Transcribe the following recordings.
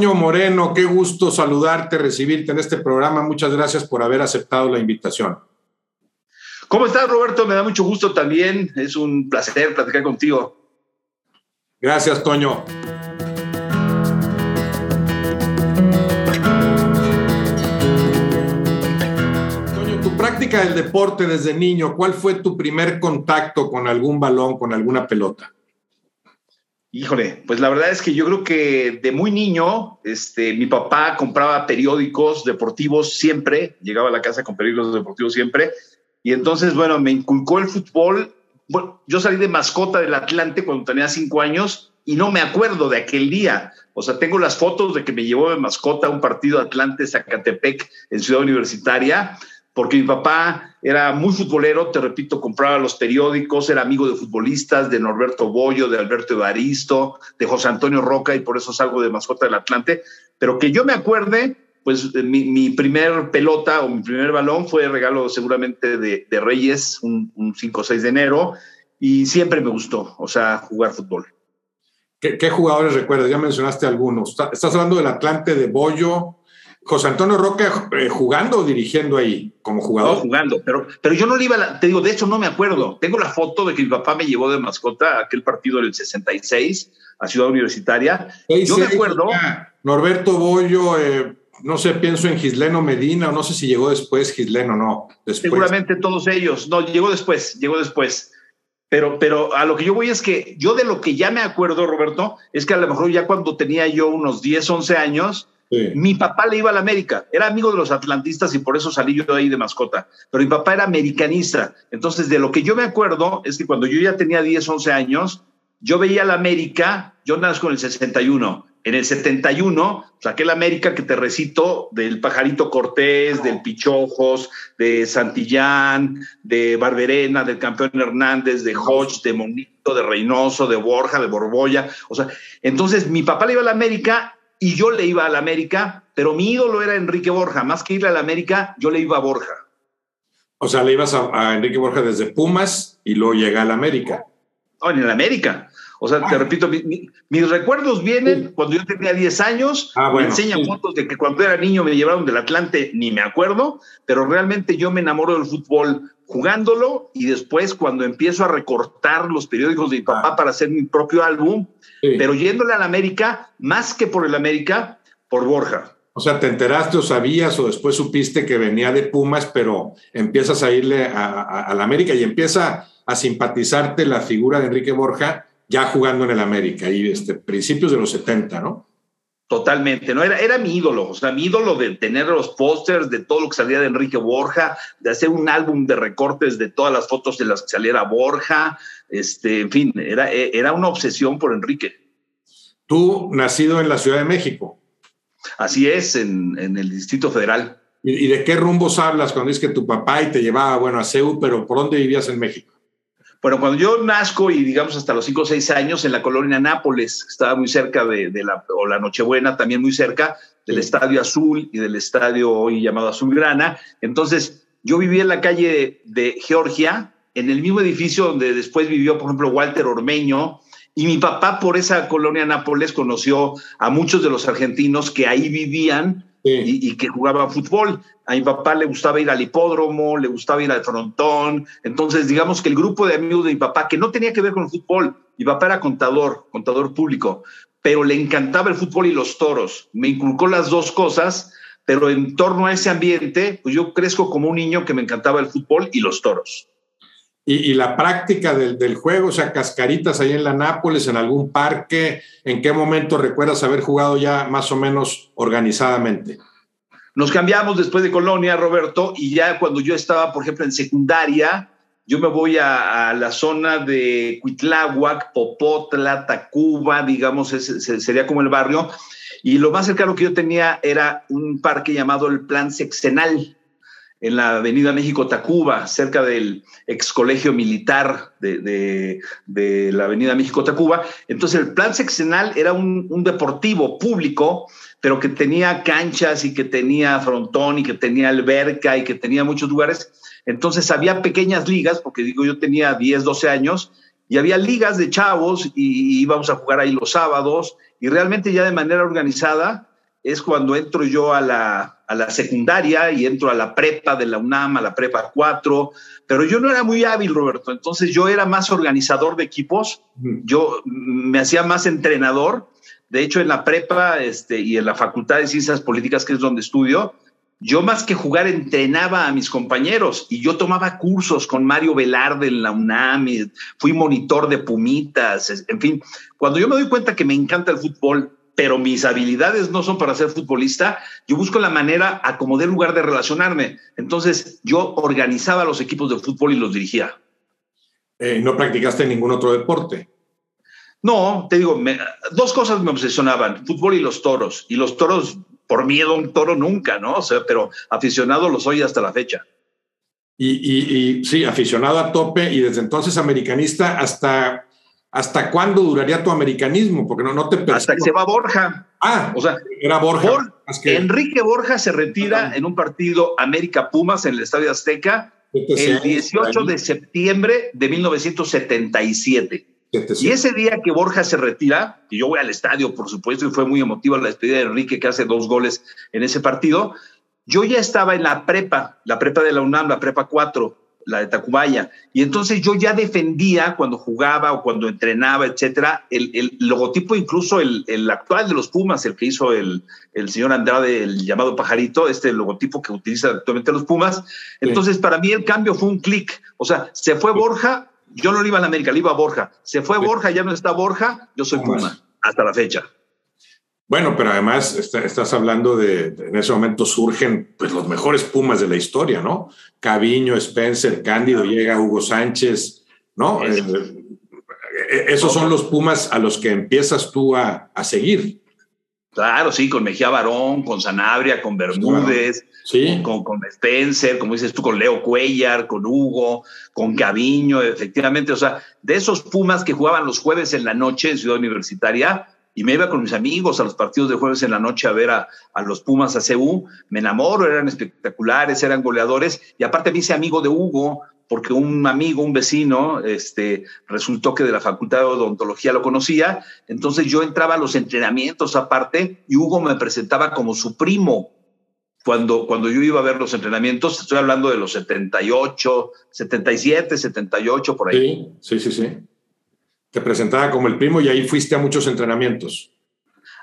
Toño Moreno, qué gusto saludarte, recibirte en este programa. Muchas gracias por haber aceptado la invitación. ¿Cómo estás, Roberto? Me da mucho gusto también. Es un placer platicar contigo. Gracias, Toño. Toño, tu práctica del deporte desde niño, ¿cuál fue tu primer contacto con algún balón, con alguna pelota? Híjole, pues la verdad es que yo creo que de muy niño, este, mi papá compraba periódicos deportivos siempre, llegaba a la casa con periódicos deportivos siempre, y entonces, bueno, me inculcó el fútbol. Yo salí de mascota del Atlante cuando tenía cinco años y no me acuerdo de aquel día. O sea, tengo las fotos de que me llevó de mascota a un partido Atlante-Zacatepec en Ciudad Universitaria, porque mi papá era muy futbolero, te repito, compraba los periódicos, era amigo de futbolistas, de Norberto Bollo, de Alberto Evaristo, de José Antonio Roca, y por eso salgo de mascota del Atlante. Pero que yo me acuerde, pues eh, mi, primer pelota o mi primer balón fue regalo seguramente de, Reyes, un, 5 o 6 de enero, y siempre me gustó, o sea, jugar fútbol. ¿Qué, jugadores recuerdas? Ya mencionaste algunos. Estás hablando del Atlante de Bollo, José Antonio Roca eh, jugando o dirigiendo ahí como jugador. jugando, pero, pero yo no le iba, te digo, de hecho no me acuerdo. Tengo la foto de que mi papá me llevó de mascota a aquel partido del 66 a Ciudad Universitaria. Yo me acuerdo. Norberto Bollo, eh, no sé, pienso en Gisleno Medina, o no sé si llegó después Gisleno, no. Seguramente todos ellos. No, llegó después, llegó después. Pero, pero a lo que yo voy es que yo de lo que ya me acuerdo, Roberto, es que a lo mejor ya cuando tenía yo unos 10, 11 años, mi papá le iba a la América. Era amigo de los atlantistas y por eso salí yo ahí de mascota. Pero mi papá era americanista. Entonces, de lo que yo me acuerdo es que cuando yo ya tenía 10, 11 años, yo veía la América, yo nazco en el 61 en el 71 saqué la América que te recito del Pajarito Cortés, del Pichojos, de Santillán, de Barberena, del campeón Hernández, de Hodge, de Monito, de Reynoso, de Borja, de Borbolla. O sea, entonces mi papá le iba a la América y yo le iba a la América, pero mi ídolo era Enrique Borja. Más que irle a la América, yo le iba a Borja. O sea, le ibas a, Enrique Borja desde Pumas y luego llega a la América. No, en la América. O sea, te repito, mis recuerdos vienen cuando yo tenía 10 años. Ah, me enseñan fotos de que cuando era niño me llevaron del Atlante, ni me acuerdo, pero realmente yo me enamoro del fútbol jugándolo y después cuando empiezo a recortar los periódicos de mi papá ah. para hacer mi propio álbum, pero yéndole al América, más que por el América, por Borja. O sea, te enteraste o sabías o después supiste que venía de Pumas, pero empiezas a irle a, la América y empieza a simpatizarte la figura de Enrique Borja ya jugando en el América, y este, principios de los 70, ¿no? Totalmente, ¿no? Era, era mi ídolo, o sea, mi ídolo de tener los pósters de todo lo que salía de Enrique Borja, de hacer un álbum de recortes de todas las fotos de las que saliera Borja, este, en fin, era, era una obsesión por Enrique. Tú, nacido en la Ciudad de México. Así es, en, el Distrito Federal. ¿Y, de qué rumbos hablas cuando dices que tu papá y te llevaba, bueno, a Seúl, pero ¿por dónde vivías en México? Bueno, cuando yo nazco y digamos hasta los 5 o 6 años en la colonia Nápoles, estaba muy cerca de, la, o la Nochebuena, también muy cerca del Estadio Azul y del estadio hoy llamado Azulgrana. Entonces, yo vivía en la calle de Georgia, en el mismo edificio donde después vivió, por ejemplo, Walter Ormeño, y mi papá por esa colonia Nápoles conoció a muchos de los argentinos que ahí vivían y, que jugaba fútbol. A mi papá le gustaba ir al hipódromo, le gustaba ir al frontón. Entonces, digamos que el grupo de amigos de mi papá, que no tenía que ver con el fútbol, mi papá era contador, contador público, pero le encantaba el fútbol y los toros. Me inculcó las dos cosas, pero en torno a ese ambiente, pues yo crezco como un niño que me encantaba el fútbol y los toros. Y, la práctica del, del, juego, o sea, cascaritas ahí en la Nápoles, en algún parque, ¿en qué momento recuerdas haber jugado ya más o menos organizadamente? Nos cambiamos después de Colonia, Roberto, y ya cuando yo estaba, por ejemplo, en secundaria, yo me voy a, la zona de Cuitláhuac, Popotla, Tacuba, digamos, sería como el barrio, y lo más cercano que yo tenía era un parque llamado el Plan Sexenal, en la Avenida México Tacuba, cerca del ex colegio militar de, la Avenida México Tacuba. Entonces el plan seccional era un, deportivo público, pero que tenía canchas y que tenía frontón y que tenía alberca y que tenía muchos lugares. Entonces había pequeñas ligas, porque digo, yo tenía 10, 12 años, y había ligas de chavos y íbamos a jugar ahí los sábados y realmente ya de manera organizada es cuando entro yo a la, a la secundaria y entro a la prepa de la UNAM, a la prepa 4, pero yo no era muy hábil, Roberto, entonces yo era más organizador de equipos, yo me hacía más entrenador, de hecho en la prepa este, y en la Facultad de Ciencias Políticas, que es donde estudio, yo más que jugar entrenaba a mis compañeros y yo tomaba cursos con Mario Velarde en la UNAM, y fui monitor de Pumitas, en fin, cuando yo me doy cuenta que me encanta el fútbol, pero mis habilidades no son para ser futbolista, yo busco la manera a como dé lugar de relacionarme. Entonces yo organizaba los equipos de fútbol y los dirigía. Eh, ¿No practicaste ningún otro deporte? No, te digo, dos cosas me obsesionaban, fútbol y los toros. Y los toros, por miedo a un toro nunca, ¿no? O sea, pero aficionado lo soy hasta la fecha. Y, y, sí, aficionado a tope y desde entonces americanista hasta ¿Hasta cuándo duraría tu americanismo? Porque no, no te Hasta que se va Borja. Ah, o sea, era Borja. Enrique Borja se retira en un partido América Pumas en el Estadio Azteca el 18 de septiembre de 1977. Y ese día que Borja se retira, y yo voy al estadio, por supuesto, y fue muy emotiva la despedida de Enrique, que hace dos goles en ese partido, yo ya estaba en la prepa, la prepa de la UNAM, la prepa 4, la de Tacubaya. Y entonces yo ya defendía cuando jugaba o cuando entrenaba, etcétera, el, logotipo, incluso el, actual de los Pumas, el que hizo el, señor Andrade, el llamado pajarito, este logotipo que utiliza actualmente los Pumas. Entonces, para mí el cambio fue un clic. O sea, se fue Borja, yo no le iba a la América, le iba a Borja. Se fue Borja, ya no está Borja, yo soy Puma, hasta la fecha. Bueno, pero además estás hablando de, en ese momento surgen pues, los mejores Pumas de la historia, ¿no? Caviño, Spencer, Cándido, llega Hugo Sánchez, ¿no? Eh, eh, esos son los Pumas a los que empiezas tú a, seguir. Claro, sí, con Mejía Barón, con Sanabria, con Bermúdez, sí. con, con, Spencer, como dices tú, con Leo Cuellar, con Hugo, con Caviño, efectivamente. O sea, de esos Pumas que jugaban los jueves en la noche en Ciudad Universitaria, y me iba con mis amigos a los partidos de jueves en la noche a ver a, los Pumas a CU. Me enamoro, eran espectaculares, eran goleadores. Y aparte me hice amigo de Hugo, porque un amigo, un vecino, este, resultó que de la Facultad de Odontología lo conocía. Entonces yo entraba a los entrenamientos aparte y Hugo me presentaba como su primo. Cuando, cuando yo iba a ver los entrenamientos, estoy hablando de los 78, 77, 78, por ahí. Sí, sí, sí, sí te presentaba como el primo y ahí fuiste a muchos entrenamientos.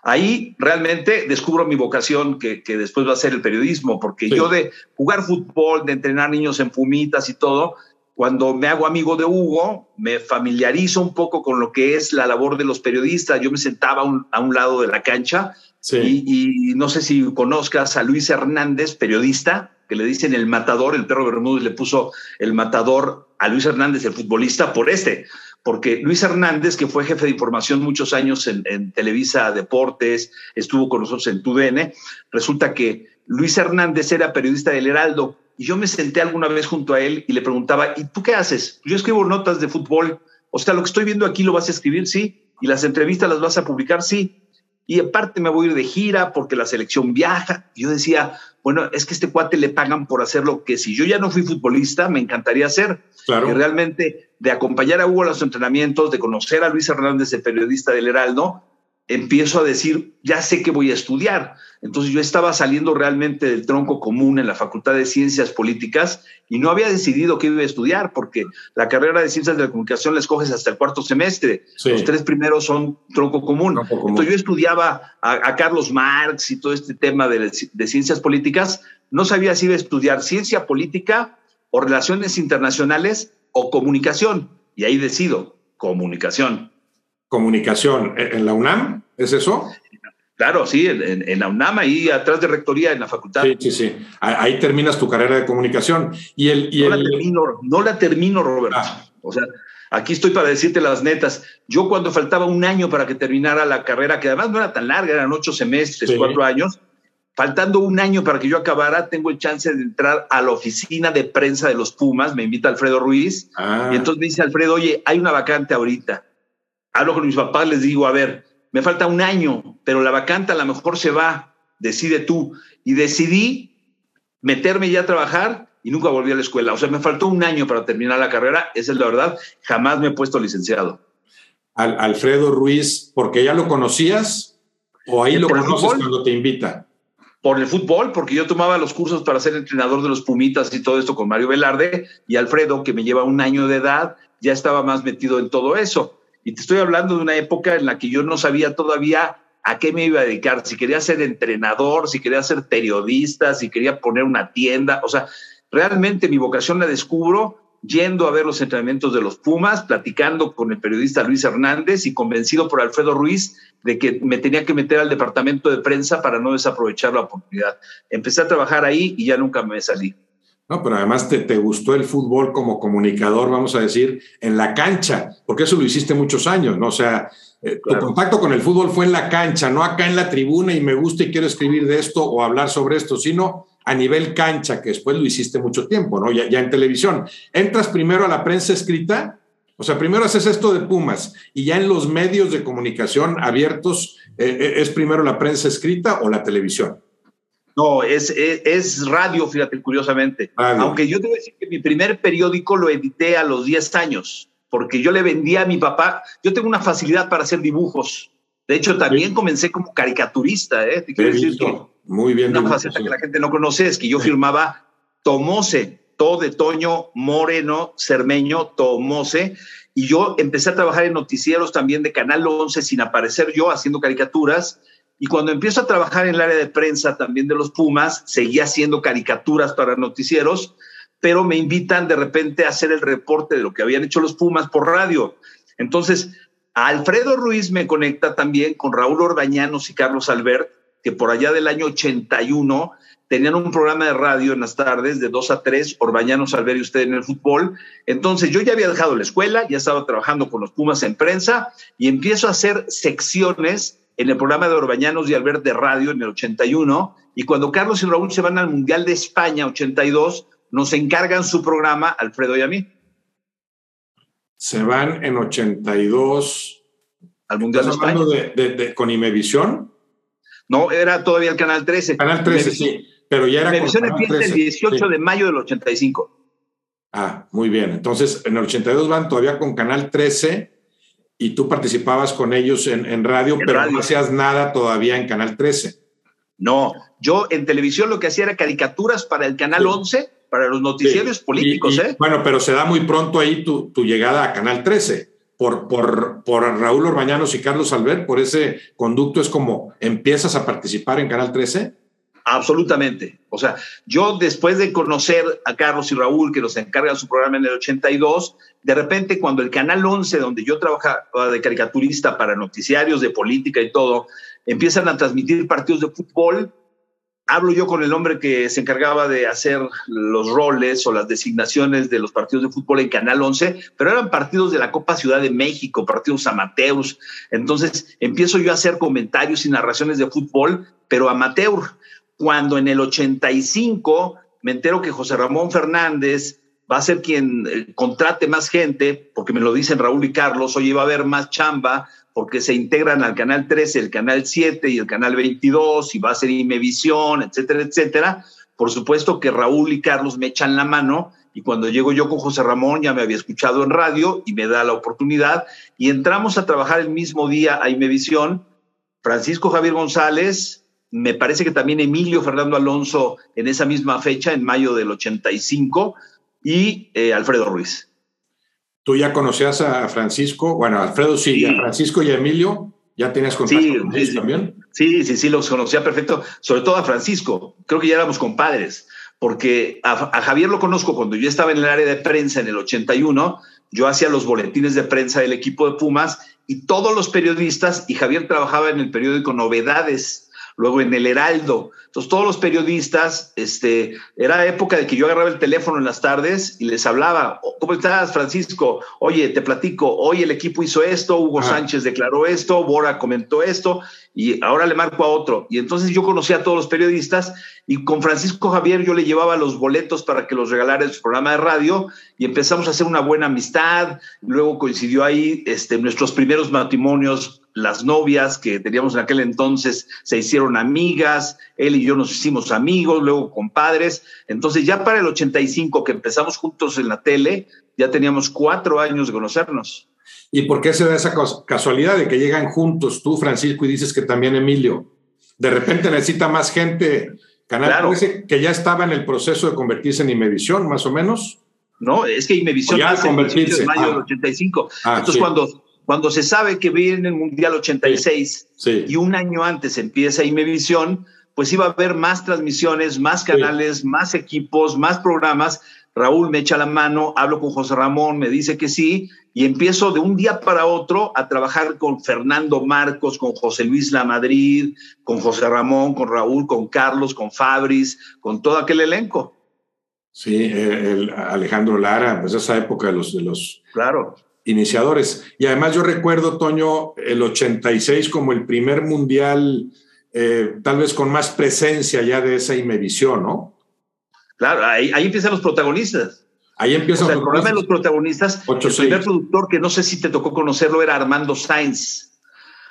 Ahí realmente descubro mi vocación, que, después va a ser el periodismo, porque yo de jugar fútbol, de entrenar niños en fumitas y todo, cuando me hago amigo de Hugo, me familiarizo un poco con lo que es la labor de los periodistas. Yo me sentaba a un lado de la cancha y, y, no sé si conozcas a Luis Hernández, periodista, que le dicen el matador, el perro Bermúdez le puso el matador a Luis Hernández, el futbolista, por este, porque Luis Hernández, que fue jefe de información muchos años en, Televisa Deportes, estuvo con nosotros en TUDN, resulta que Luis Hernández era periodista del Heraldo. Y yo me senté alguna vez junto a él y le preguntaba, ¿y tú qué haces? Yo escribo notas de fútbol, o sea, lo que estoy viendo aquí lo vas a escribir, sí, y las entrevistas las vas a publicar, sí. Y aparte me voy a ir de gira porque la selección viaja. Y yo decía, bueno, es que este cuate le pagan por hacer lo que si yo ya no fui futbolista, me encantaría hacer. Claro. Y realmente de acompañar a Hugo a los entrenamientos, de conocer a Luis Hernández, el periodista del Heraldo, empiezo a decir, ya sé que voy a estudiar. Entonces yo estaba saliendo realmente del tronco común en la Facultad de Ciencias Políticas y no había decidido qué iba a estudiar porque la carrera de Ciencias de la Comunicación la escoges hasta el cuarto semestre. Los tres primeros son tronco común. Entonces yo estudiaba a, Carlos Marx y todo este tema de, de Ciencias Políticas. No sabía si iba a estudiar ciencia política o relaciones internacionales o comunicación. Y ahí decido, comunicación. Comunicación. ¿En la UNAM? ¿Es eso? Claro, sí, en, la UNAM, ahí atrás de rectoría, en la facultad. Sí, sí, sí. Ahí terminas tu carrera de comunicación. Y el, y no, La termino, no la termino, Roberto. Ah. O sea, aquí estoy para decirte las netas. Yo cuando faltaba un año para que terminara la carrera, que además no era tan larga, eran ocho semestres, cuatro años, faltando un año para que yo acabara, tengo el chance de entrar a la oficina de prensa de los Pumas, me invita Alfredo Ruiz, ah. y entonces me dice Alfredo, oye, hay una vacante ahorita. Hablo con mis papás, les digo, a ver, me falta un año, pero la vacante a lo mejor se va, decide tú. Y decidí meterme ya a trabajar y nunca volví a la escuela. O sea, me faltó un año para terminar la carrera, esa es la verdad, jamás me he puesto licenciado. Alfredo Ruiz, porque ya lo conocías ¿O ahí lo conoces cuando te invita? Por el fútbol, porque yo tomaba los cursos para ser entrenador de los Pumitas y todo esto con Mario Velarde y Alfredo, que me lleva un año de edad, ya estaba más metido en todo eso. Y te estoy hablando de una época en la que yo no sabía todavía a qué me iba a dedicar, si quería ser entrenador, si quería ser periodista, si quería poner una tienda, o sea, realmente mi vocación la descubro yendo a ver los entrenamientos de los Pumas, platicando con el periodista Luis Hernández y convencido por Alfredo Ruiz de que me tenía que meter al departamento de prensa para no desaprovechar la oportunidad. Empecé a trabajar ahí y ya nunca me salí. No, pero además te, te, gustó el fútbol como comunicador, vamos a decir, en la cancha, porque eso lo hiciste muchos años, ¿no? O sea, eh, tu contacto con el fútbol fue en la cancha, no acá en la tribuna y me gusta y quiero escribir de esto o hablar sobre esto, sino a nivel cancha, que después lo hiciste mucho tiempo, ¿no? Ya, ya en televisión. Entras primero a la prensa escrita, o sea, primero haces esto de Pumas y ya en los medios de comunicación abiertos, eh, eh, ¿es primero la prensa escrita o la televisión? No, es, es, radio, fíjate, curiosamente. Aunque yo debo decir que mi primer periódico lo edité a los 10 años, porque yo le vendía a mi papá, yo tengo una facilidad para hacer dibujos. De hecho, también comencé como caricaturista, ¿eh? Te quiero decir Muy bien. Una faceta que la gente no conoce es que yo firmaba Tomose, todo de Toño Moreno Cermeño Tomose, y yo empecé a trabajar en noticieros también de Canal 11 sin aparecer yo haciendo caricaturas. Y cuando empiezo a trabajar en el área de prensa también de los Pumas, seguía haciendo caricaturas para noticieros, pero me invitan de repente a hacer el reporte de lo que habían hecho los Pumas por radio. Entonces, Alfredo Ruiz me conecta también con Raúl Orbañanos y Carlos Albert, que por allá del año 81 tenían un programa de radio en las tardes de 2 a 3, Orbañanos, Albert y usted en el fútbol. Entonces yo ya había dejado la escuela, ya estaba trabajando con los Pumas en prensa y empiezo a hacer secciones en el programa de Orbañanos y Albert de radio en el 81. Y cuando Carlos y Raúl se van al Mundial de España 82, nos encargan su programa, Alfredo y a mí se van en 82 al Mundial de España. De, con Imevisión? No, era todavía el Canal 13. Canal 13, sí, pero ya era Imevisión empieza el 18 de mayo del 85. Ah, muy bien. Entonces, en el 82 van todavía con Canal 13 y tú participabas con ellos en, radio, pero no hacías nada todavía en Canal 13. No, yo en televisión lo que hacía era caricaturas para el Canal 11 para los noticieros políticos, ¿eh? Bueno, pero se da muy pronto ahí tu, llegada a Canal 13. Por, por, por, Raúl Orbañanos y Carlos Albert, por ese conducto es como empiezas a participar en Canal 13? Absolutamente. O sea, yo después de conocer a Carlos y Raúl, que nos encargan su programa en el 82, de repente cuando el Canal 11, donde yo trabajaba de caricaturista para noticiarios de política y todo, empiezan a transmitir partidos de fútbol, hablo yo con el hombre que se encargaba de hacer los roles o las designaciones de los partidos de fútbol en Canal 11, pero eran partidos de la Copa Ciudad de México, partidos amateurs. Entonces empiezo yo a hacer comentarios y narraciones de fútbol, pero amateur. Cuando en el 85 me entero que José Ramón Fernández va a ser quien eh, contrate más gente, porque me lo dicen Raúl y Carlos, oye, va a haber más chamba, porque se integran al canal 13, el canal 7 y el canal 22, y va a ser Imevisión, etcétera, etcétera. Por supuesto que Raúl y Carlos me echan la mano y cuando llego yo con José Ramón ya me había escuchado en radio y me da la oportunidad y entramos a trabajar el mismo día a Imevisión. Francisco Javier González, me parece que también Emilio Fernando Alonso en esa misma fecha, en mayo del 85, y eh, Alfredo Ruiz. ¿Tú ya conocías a Francisco? Bueno, Alfredo sí, a Francisco y a Emilio. ¿Ya tenías contacto sí, con ellos también? Sí, sí, sí, los conocía perfecto. Sobre todo a Francisco. Creo que ya éramos compadres. Porque a, Javier lo conozco cuando yo estaba en el área de prensa en el 81. Yo hacía los boletines de prensa del equipo de Pumas y todos los periodistas, y Javier trabajaba en el periódico Novedades luego en el Heraldo. Entonces, todos los periodistas, este, era época de que yo agarraba el teléfono en las tardes y les hablaba, oh, ¿cómo estás, Francisco? Oye, te platico, hoy el equipo hizo esto, Hugo Sánchez declaró esto, Bora comentó esto, y ahora le marco a otro. Y entonces yo conocí a todos los periodistas y con Francisco Javier yo le llevaba los boletos para que los regalara en su programa de radio y empezamos a hacer una buena amistad. Luego coincidió ahí este, nuestros primeros matrimonios las novias que teníamos en aquel entonces se hicieron amigas, él y yo nos hicimos amigos, luego compadres. Entonces ya para el 85 que empezamos juntos en la tele, ya teníamos cuatro años de conocernos. ¿Y por qué se da esa casualidad de que llegan juntos tú, Francisco, y dices que también Emilio? De repente necesita más gente. Canal claro. que ya estaba en el proceso de convertirse en Imevisión, más o menos. No, es que Imevisión nace en mayo del 85. Ah. Ah, Entonces, cuando, cuando se sabe que viene el Mundial 86 y un año antes empieza Imevisión, pues iba a haber más transmisiones, más canales, más equipos, más programas. Raúl me echa la mano, hablo con José Ramón, me dice que sí, y empiezo de un día para otro a trabajar con Fernando Marcos, con José Luis La Madrid, con José Ramón, con Raúl, con Carlos, con Fabris, con todo aquel elenco. Sí, el Alejandro Lara, pues esa época de los, de los claro. Iniciadores. Y además yo recuerdo, Toño, el 86 como el primer mundial, eh, tal vez con más presencia ya de esa Imevisión, ¿no? Claro, ahí, ahí empiezan los protagonistas. Ahí empieza el programa de los protagonistas. el primer productor que no sé si te tocó conocerlo era Armando Sainz.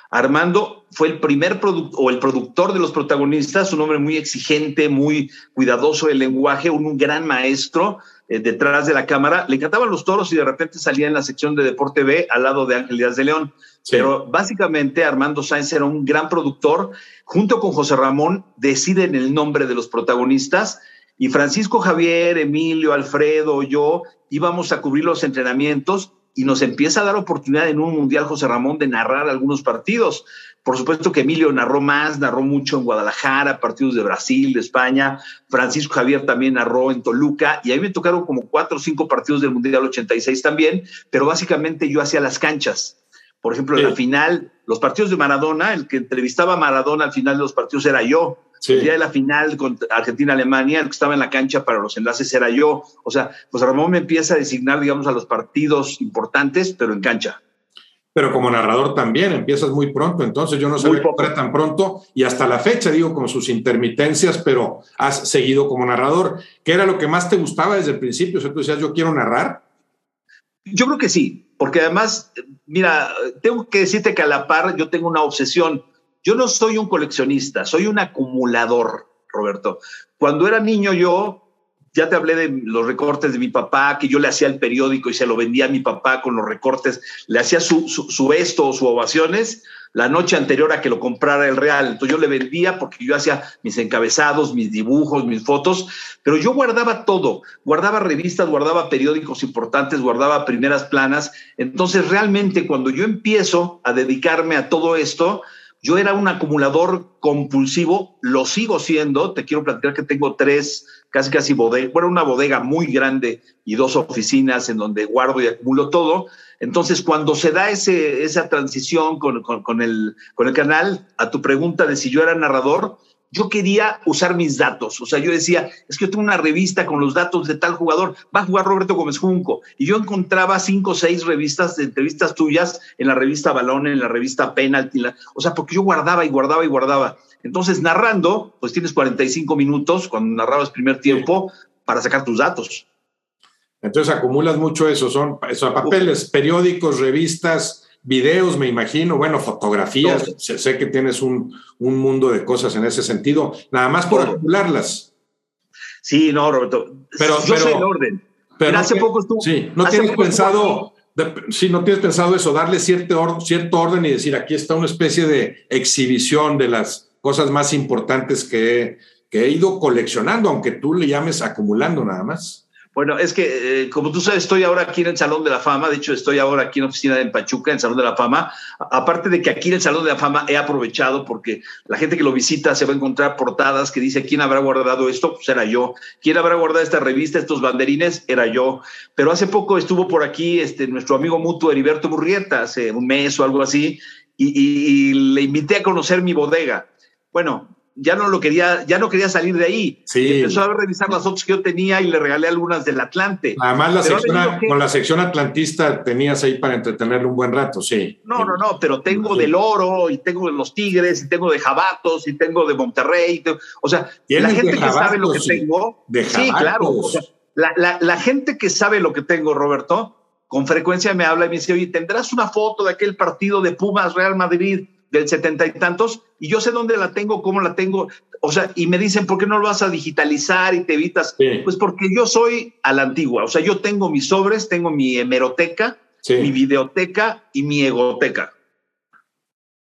Armando fue el primer productor o el productor de los protagonistas, un hombre muy exigente, muy cuidadoso del lenguaje, un, gran maestro eh, detrás de la cámara. Le encantaban los toros y de repente salía en la sección de Deporte B al lado de Ángel Díaz de León. Pero básicamente Armando Sainz era un gran productor. Junto con José Ramón deciden el nombre de los protagonistas y Francisco Javier, Emilio, Alfredo, yo íbamos a cubrir los entrenamientos y nos empieza a dar oportunidad en un Mundial José Ramón de narrar algunos partidos. Por supuesto que Emilio narró más, narró mucho en Guadalajara, partidos de Brasil, de España. Francisco Javier también narró en Toluca y a mí me tocaron como cuatro o cinco partidos del Mundial 86 también, pero básicamente yo hacía las canchas. Por ejemplo, en la final, los partidos de Maradona, el que entrevistaba a Maradona al final de los partidos era yo. El día de la final con Argentina-Alemania, el que estaba en la cancha para los enlaces era yo. O sea, pues Ramón me empieza a designar, digamos, a los partidos importantes, pero en cancha. Pero como narrador también, empiezas muy pronto, entonces yo no sabía que era tan pronto y hasta la fecha, digo, con sus intermitencias, pero has seguido como narrador. ¿Qué era lo que más te gustaba desde el principio? O sea, tú decías, yo quiero narrar. Yo creo que sí, porque además, mira, tengo que decirte que a la par yo tengo una obsesión yo no soy un coleccionista, soy un acumulador, Roberto. Cuando era niño yo, ya te hablé de los recortes de mi papá, que yo le hacía el periódico y se lo vendía a mi papá con los recortes, le hacía su, su, esto o su ovaciones la noche anterior a que lo comprara el Real. Entonces yo le vendía porque yo hacía mis encabezados, mis dibujos, mis fotos, pero yo guardaba todo, guardaba revistas, guardaba periódicos importantes, guardaba primeras planas. Entonces realmente cuando yo empiezo a dedicarme a todo esto, yo era un acumulador compulsivo, lo sigo siendo. Te quiero platicar que tengo tres, casi casi bodega, bueno, una bodega muy grande y dos oficinas en donde guardo y acumulo todo. Entonces, cuando se da ese, esa transición con, con, el, con el canal, a tu pregunta de si yo era narrador, yo quería usar mis datos. O sea, yo decía, es que yo tengo una revista con los datos de tal jugador, va a jugar Roberto Gómez Junco. Y yo encontraba cinco o seis revistas de entrevistas tuyas en la revista Balón, en la revista Penalty. o sea, porque yo guardaba y guardaba y guardaba. Entonces, narrando, pues tienes 45 minutos cuando narrabas primer tiempo para sacar tus datos. Entonces acumulas mucho eso, son, son papeles, periódicos, revistas, videos, me imagino, bueno, fotografías, sé, que tienes un, mundo de cosas en ese sentido, nada más por acumularlas. Sí, no, Roberto. Pero, yo soy el orden. Pero hace poco estuvo. Sí, no tienes pensado. sí, no tienes pensado eso, darle cierto, cierto orden y decir, aquí está una especie de exhibición de las cosas más importantes que, que he ido coleccionando, aunque tú le llames acumulando nada más. Bueno, es que, eh, como tú sabes, estoy ahora aquí en el Salón de la Fama. De hecho, estoy ahora aquí en la oficina de Pachuca, en el Salón de la Fama. Aparte de que aquí en el Salón de la Fama he aprovechado porque la gente que lo visita se va a encontrar portadas que dice quién habrá guardado esto, pues era yo. ¿Quién habrá guardado esta revista, estos banderines? Era yo. Pero hace poco estuvo por aquí este, nuestro amigo mutuo Heriberto Burrieta, hace un mes o algo así, y le invité a conocer mi bodega. Bueno, ya no lo quería, ya no quería salir de ahí. Sí. empezó a revisar las otras que yo tenía y le regalé algunas del Atlante. Además, la sección, con la sección atlantista tenías ahí para entretenerle un buen rato, sí. No, no, no, pero tengo del oro y tengo de los Tigres y tengo de Jabatos y tengo de Monterrey. o sea, la gente que sabe lo que tengo. De sí, claro. la, la, la gente que sabe lo que tengo, Roberto, con frecuencia me habla y me dice, oye, ¿tendrás una foto de aquel partido de Pumas Real Madrid? Del setenta y tantos, y yo sé dónde la tengo, cómo la tengo, o sea, y me dicen, ¿por qué no lo vas a digitalizar y te evitas? Pues porque yo soy a la antigua, o sea, yo tengo mis sobres, tengo mi hemeroteca, mi videoteca y mi egoteca.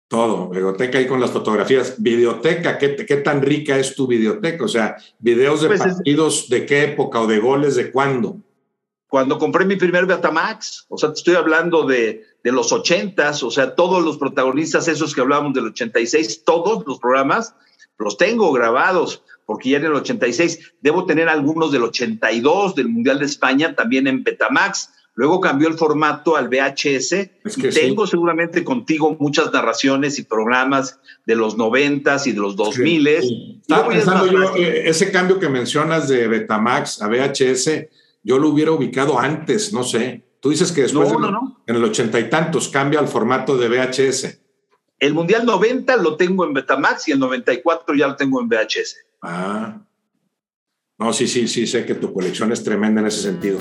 Todo, egoteca ahí con las fotografías. Videoteca, ¿qué, ¿qué, tan rica es tu videoteca? O sea, videos de pues partidos de qué época o de goles de cuándo. Cuando compré mi primer Betamax, o sea, te estoy hablando de, de los ochentas, o sea, todos los protagonistas, esos que hablábamos del 86, todos los programas, los tengo grabados, porque ya en el 86 debo tener algunos del 82 del Mundial de España también en Betamax. Luego cambió el formato al VHS y tengo seguramente contigo muchas narraciones y programas de los 90 y de los 2000. Estaba pensando yo, eh, ese cambio que mencionas de Betamax a VHS, yo lo hubiera ubicado antes, no sé. Tú dices que después en el ochenta y tantos cambia al formato de VHS. El Mundial 90 lo tengo en Betamax y el 94 ya lo tengo en VHS. Ah. No, sí, sí, sí, sé que tu colección es tremenda en ese sentido.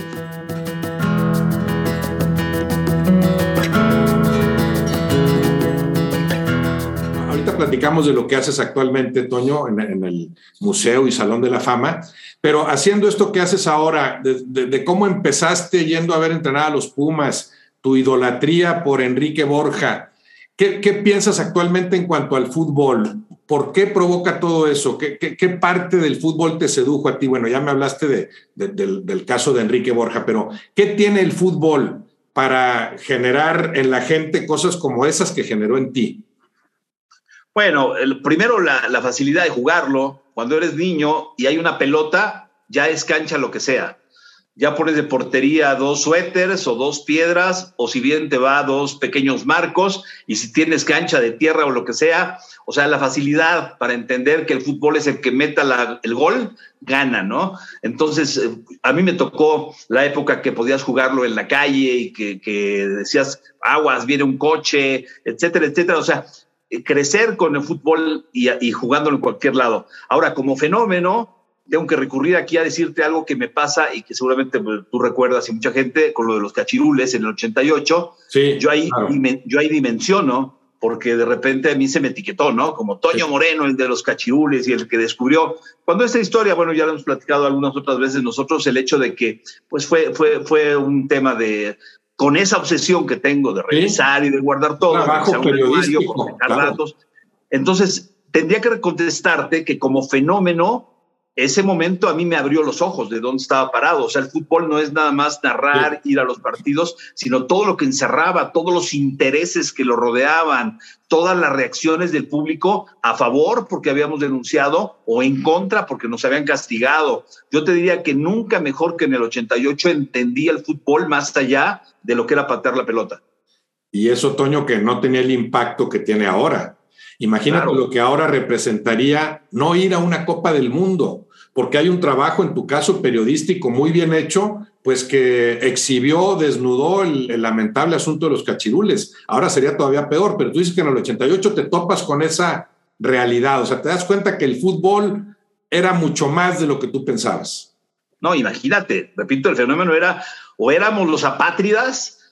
Platicamos de lo que haces actualmente, Toño, en, el Museo y Salón de la Fama, pero haciendo esto que haces ahora, de, cómo empezaste yendo a ver entrenar a los Pumas, tu idolatría por Enrique Borja, ¿qué, ¿qué, piensas actualmente en cuanto al fútbol? ¿Por qué provoca todo eso? ¿Qué, parte del fútbol te sedujo a ti? Bueno, ya me hablaste de, del, del, caso de Enrique Borja, pero ¿qué tiene el fútbol para generar en la gente cosas como esas que generó en ti? Bueno, el, primero la, facilidad de jugarlo. Cuando eres niño y hay una pelota, ya es cancha lo que sea ya pones de portería dos suéteres o dos piedras, o si bien te va dos pequeños marcos, y si tienes cancha de tierra o lo que sea, o sea, la facilidad para entender que el fútbol es el que meta el gol, gana, ¿no? Entonces, eh, a mí me tocó la época que podías jugarlo en la calle y que, decías, aguas, viene un coche, etcétera, etcétera. O sea, crecer con el fútbol y, y jugándolo en cualquier lado. Ahora, como fenómeno, tengo que recurrir aquí a decirte algo que me pasa y que seguramente pues, tú recuerdas y mucha gente con lo de los cachirules en el 88. Sí, yo, ahí, yo ahí dimensiono porque de repente a mí se me etiquetó, ¿no? Como Toño Moreno, el de los cachirules y el que descubrió. Cuando esta historia, bueno, ya lo hemos platicado algunas otras veces nosotros, el hecho de que, pues fue, fue, fue un tema de, con esa obsesión que tengo de revisar y de guardar todo, Trabajo periodístico, datos. Entonces, tendría que contestarte que como fenómeno ese momento a mí me abrió los ojos de dónde estaba parado. O sea, el fútbol no es nada más narrar, ir a los partidos, sino todo lo que encerraba, todos los intereses que lo rodeaban, todas las reacciones del público a favor porque habíamos denunciado o en contra porque nos habían castigado. Yo te diría que nunca mejor que en el 88 entendí el fútbol más allá de lo que era patear la pelota. Y eso, Toño, que no tenía el impacto que tiene ahora. Imagínate lo que ahora representaría no ir a una Copa del Mundo, porque hay un trabajo, en tu caso periodístico, muy bien hecho, pues que exhibió, desnudó el, lamentable asunto de los cachirules. Ahora sería todavía peor, pero tú dices que en el 88 te topas con esa realidad, o sea, te das cuenta que el fútbol era mucho más de lo que tú pensabas. No, imagínate, repito, el fenómeno era o éramos los apátridas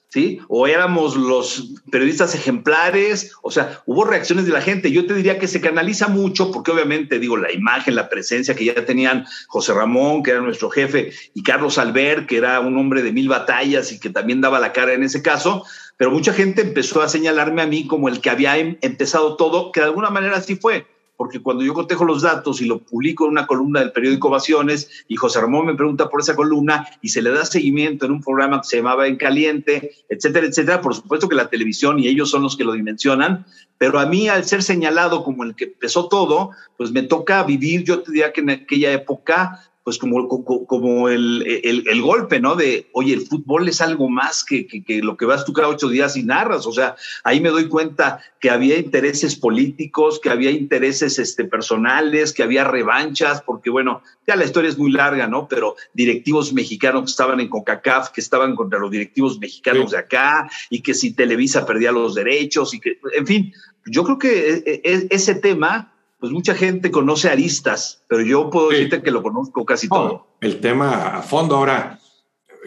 O éramos los periodistas ejemplares, o sea, hubo reacciones de la gente. Yo te diría que se canaliza mucho porque obviamente, digo, la imagen, la presencia que ya tenían José Ramón, que era nuestro jefe, y Carlos Albert, que era un hombre de mil batallas y que también daba la cara en ese caso, pero mucha gente empezó a señalarme a mí como el que había em, empezado todo, que de alguna manera así fue porque cuando yo cotejo los datos y lo publico en una columna del periódico Ovaciones y José Ramón me pregunta por esa columna y se le da seguimiento en un programa que se llamaba En Caliente, etcétera, etcétera, por supuesto que la televisión y ellos son los que lo dimensionan, pero a mí al ser señalado como el que empezó todo, pues me toca vivir, yo te diría que en aquella época pues como, como el, el, golpe, ¿no? De, oye, el fútbol es algo más que, que, lo que vas tú cada ocho días y narras. O sea, ahí me doy cuenta que había intereses políticos, que había intereses este, personales, que había revanchas, porque bueno, ya la historia es muy larga, ¿no? Pero directivos mexicanos que estaban en CONCACAF, que estaban contra los directivos mexicanos de acá, y que si Televisa perdía los derechos, y que, en fin, yo creo que e, e, ese tema pues mucha gente conoce aristas, pero yo puedo decirte que lo conozco casi todo. El tema a fondo. Ahora,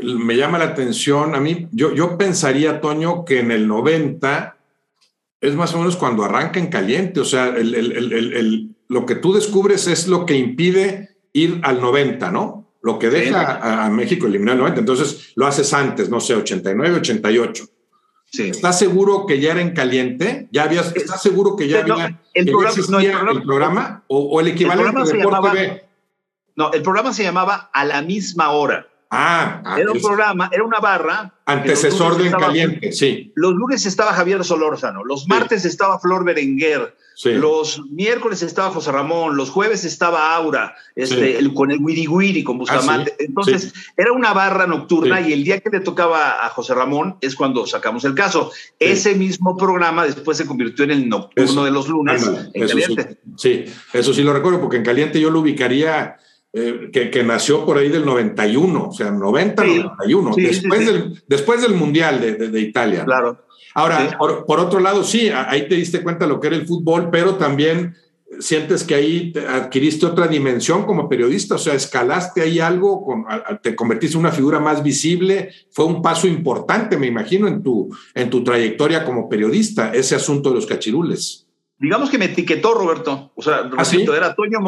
me llama la atención, a mí, yo, yo pensaría, Toño, que en el 90 es más o menos cuando arranca en caliente, o sea, el, el, el, lo que tú descubres es lo que impide ir al 90, ¿no? lo que deja a, México eliminar el 90. Entonces lo haces antes, no sé, 89, 88. Sí. ¿Estás seguro que ya era en caliente? ¿Ya habías, ¿Estás seguro que ya había el, programa, ¿O, el equivalente de Deporte No, el programa se llamaba A la misma hora. Ah, ah, era un programa, era una barra. Antecesor de Caliente, sí. Los lunes estaba Javier Solórzano, los martes estaba Flor Berenguer, los miércoles estaba José Ramón, los jueves estaba Aura, este, con el Wiri Wiri, con ah, Bustamante. Entonces, era una barra nocturna y el día que le tocaba a José Ramón es cuando sacamos el caso. Ese mismo programa después se convirtió en el nocturno de los lunes en Caliente. Sí, eso sí lo recuerdo, porque en Caliente yo lo ubicaría eh, que, nació por ahí del 91, o sea, 90, 91, después, Del, después del Mundial de, Italia. Claro. Ahora, por, otro lado, sí, ahí te diste cuenta lo que era el fútbol, pero también sientes que ahí adquiriste otra dimensión como periodista, o sea, escalaste ahí algo, te convertiste en una figura más visible, fue un paso importante, me imagino, en tu, en tu trayectoria como periodista, ese asunto de los cachirules. Digamos que me etiquetó Roberto, o sea, ¿Ah, era Toño,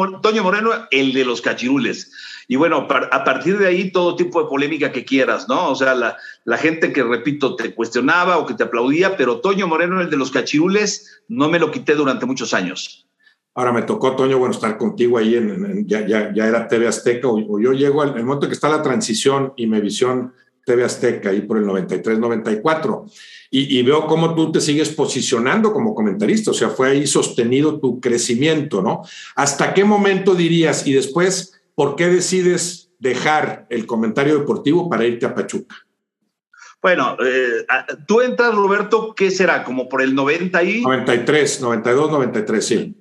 Moreno el de los cachirules. Y bueno, a partir de ahí todo tipo de polémica que quieras, ¿no? O sea, la, la, gente que, repito, te cuestionaba o que te aplaudía, pero Toño Moreno, el de los cachirules, no me lo quité durante muchos años. Ahora me tocó, Toño, bueno, estar contigo ahí, en, ya, ya, era TV Azteca, o, yo llego al el momento que está la transición y me visión TV Azteca, ahí por el 93-94 y, veo cómo tú te sigues posicionando como comentarista, o sea, fue ahí sostenido tu crecimiento, ¿no? ¿Hasta qué momento dirías y después, por qué decides dejar el comentario deportivo para irte a Pachuca? Bueno, eh, tú entras, Roberto, ¿qué será? Como por el 90 y... 93, 92, 93, sí.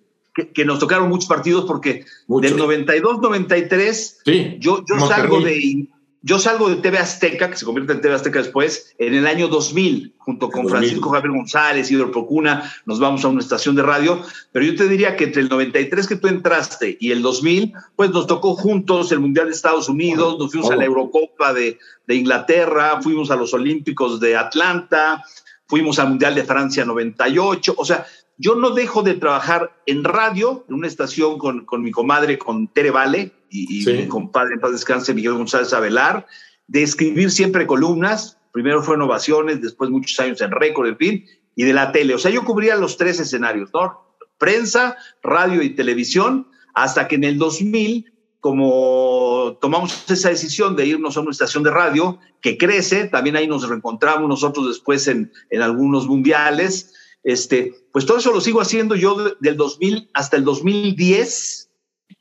Que, nos tocaron muchos partidos porque del 92, 93, sí, yo, yo salgo de yo salgo de TV Azteca, que se convierte en TV Azteca después, en el año 2000, junto con Francisco Javier González, Hidro Procuna, nos vamos a una estación de radio, pero yo te diría que entre el 93 que tú entraste y el 2000, pues nos tocó juntos el Mundial de Estados Unidos, nos fuimos a la Eurocopa de, de Inglaterra, fuimos a los Olímpicos de Atlanta, fuimos al Mundial de Francia 98, o sea, yo no dejo de trabajar en radio, en una estación con, con mi comadre, con Tere Vale, y, mi compadre en paz descanse, Miguel González Avelar, de escribir siempre columnas, primero fue en Ovaciones, después muchos años en Récord, en fin, y de la tele. O sea, yo cubría los tres escenarios, ¿no? Prensa, radio y televisión, hasta que en el 2000 como tomamos esa decisión de irnos a una estación de radio que crece, también ahí nos reencontramos nosotros después en, en algunos mundiales, este, pues todo eso lo sigo haciendo yo del 2000 hasta el 2010,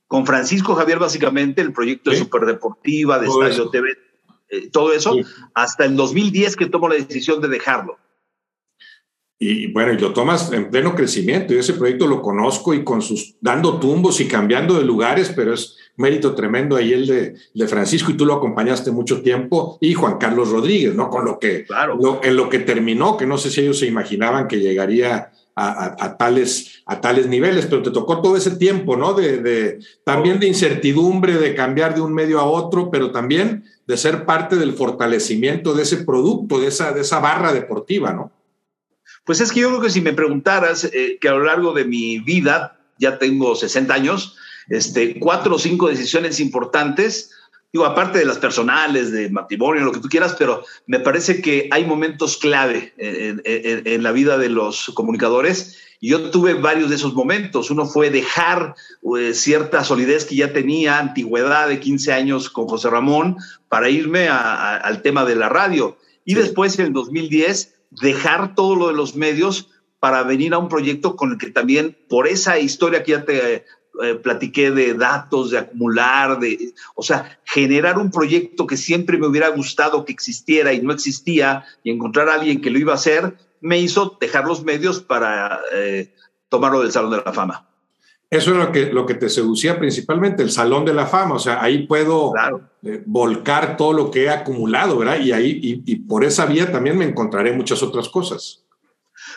con Francisco Javier básicamente, el proyecto de Superdeportiva, de Estadio TV, eh, todo eso, hasta el 2010 que tomo la decisión de dejarlo. Y bueno, y lo tomas en pleno crecimiento. y ese proyecto lo conozco y con sus dando tumbos y cambiando de lugares, pero es mérito tremendo ahí el de, de Francisco y tú lo acompañaste mucho tiempo y Juan Carlos Rodríguez, ¿no? Con lo que, claro. en lo que terminó, que no sé si ellos se imaginaban que llegaría a, tales, a tales niveles, pero te tocó todo ese tiempo, ¿no? De, de, también de incertidumbre, de cambiar de un medio a otro, pero también de ser parte del fortalecimiento de ese producto, de esa, de esa barra deportiva, ¿no? Pues es que yo creo que si me preguntaras eh, que a lo largo de mi vida, ya tengo 60 años, este, cuatro o cinco decisiones importantes, digo, aparte de las personales, de matrimonio, lo que tú quieras, pero me parece que hay momentos clave en, la vida de los comunicadores. Yo tuve varios de esos momentos. Uno fue dejar eh, cierta solidez que ya tenía, antigüedad de 15 años con José Ramón, para irme al tema de la radio. Y después, en el 2010, dejar todo lo de los medios para venir a un proyecto con el que también, por esa historia que ya te eh, platiqué de datos, de acumular, de, o sea, generar un proyecto que siempre me hubiera gustado que existiera y no existía, y encontrar a alguien que lo iba a hacer, me hizo dejar los medios para eh, tomarlo del Salón de la Fama. Eso es lo que, lo que te seducía principalmente, el Salón de la Fama. O sea, ahí puedo eh, volcar todo lo que he acumulado, ¿verdad? Y ahí, y, por esa vía también me encontraré muchas otras cosas.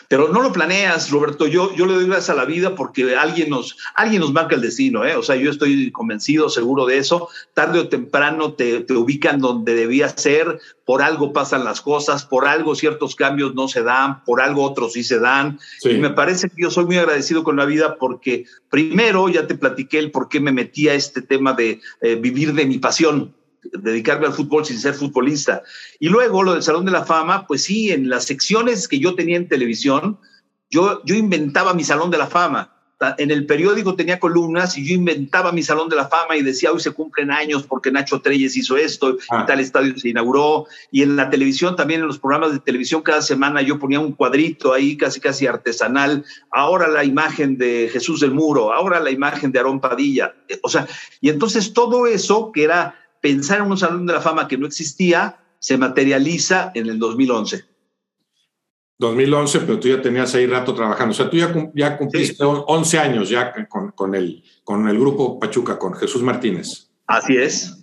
Pero no lo planeas, Roberto. Yo, yo le doy gracias a la vida porque alguien nos, alguien nos marca el destino. ¿eh? O sea, yo estoy convencido, seguro de eso. Tarde o temprano te, te ubican donde debía ser. Por algo pasan las cosas, por algo ciertos cambios no se dan, por algo otros sí se dan. Y me parece que yo soy muy agradecido con la vida porque primero ya te platiqué el por qué me metí a este tema de eh, vivir de mi pasión dedicarme al fútbol sin ser futbolista. Y luego lo del Salón de la Fama, pues sí, en las secciones que yo tenía en televisión, yo, yo inventaba mi Salón de la Fama en el periódico tenía columnas y yo inventaba mi salón de la fama y decía, hoy se cumplen años porque Nacho Treyes hizo esto y ah. tal estadio se inauguró. Y en la televisión, también en los programas de televisión, cada semana yo ponía un cuadrito ahí casi casi artesanal. Ahora la imagen de Jesús del Muro, ahora la imagen de Aarón Padilla. O sea, y entonces todo eso que era pensar en un salón de la fama que no existía, se materializa en el 2011. 2011, pero tú ya tenías ahí rato trabajando. O sea, tú ya, ya cumpliste 11 años ya con, con, el, con el grupo Pachuca, con Jesús Martínez. Así es.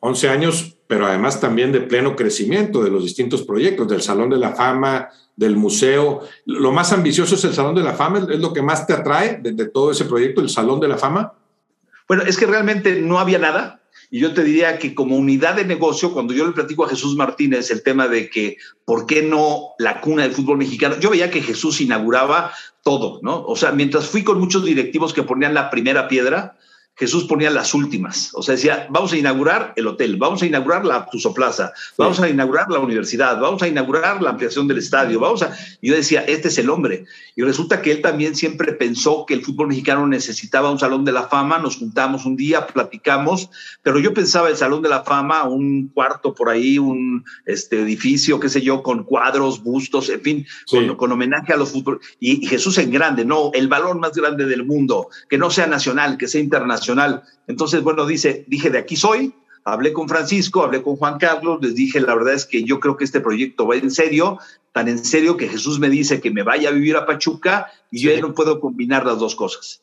11 años, pero además también de pleno crecimiento de los distintos proyectos, del Salón de la Fama, del museo. Lo más ambicioso es el Salón de la Fama, es lo que más te atrae de, de todo ese proyecto, el Salón de la Fama. Bueno, es que realmente no había nada y yo te diría que como unidad de negocio, cuando yo le platico a Jesús Martínez el tema de que, ¿por qué no la cuna del fútbol mexicano? Yo veía que Jesús inauguraba todo, ¿no? O sea, mientras fui con muchos directivos que ponían la primera piedra, Jesús ponía las últimas. O sea, decía, vamos a inaugurar el hotel, vamos a inaugurar la Tuzoplaza, vamos a inaugurar la universidad, vamos a inaugurar la ampliación del estadio, vamos a... yo decía, este es el hombre. Y resulta que él también siempre pensó que el fútbol mexicano necesitaba un salón de la fama, nos juntamos un día, platicamos, pero yo pensaba el salón de la fama, un cuarto por ahí, un este, edificio, qué sé yo, con cuadros, bustos, en fin, con, homenaje a los fútbol. Y, y Jesús en grande, no, el balón más grande del mundo, que no sea nacional, que sea internacional entonces, bueno, dice, dije, de aquí soy, hablé con Francisco, hablé con Juan Carlos, les dije, la verdad es que yo creo que este proyecto va en serio, tan en serio que Jesús me dice que me vaya a vivir a Pachuca y yo ya no puedo combinar las dos cosas.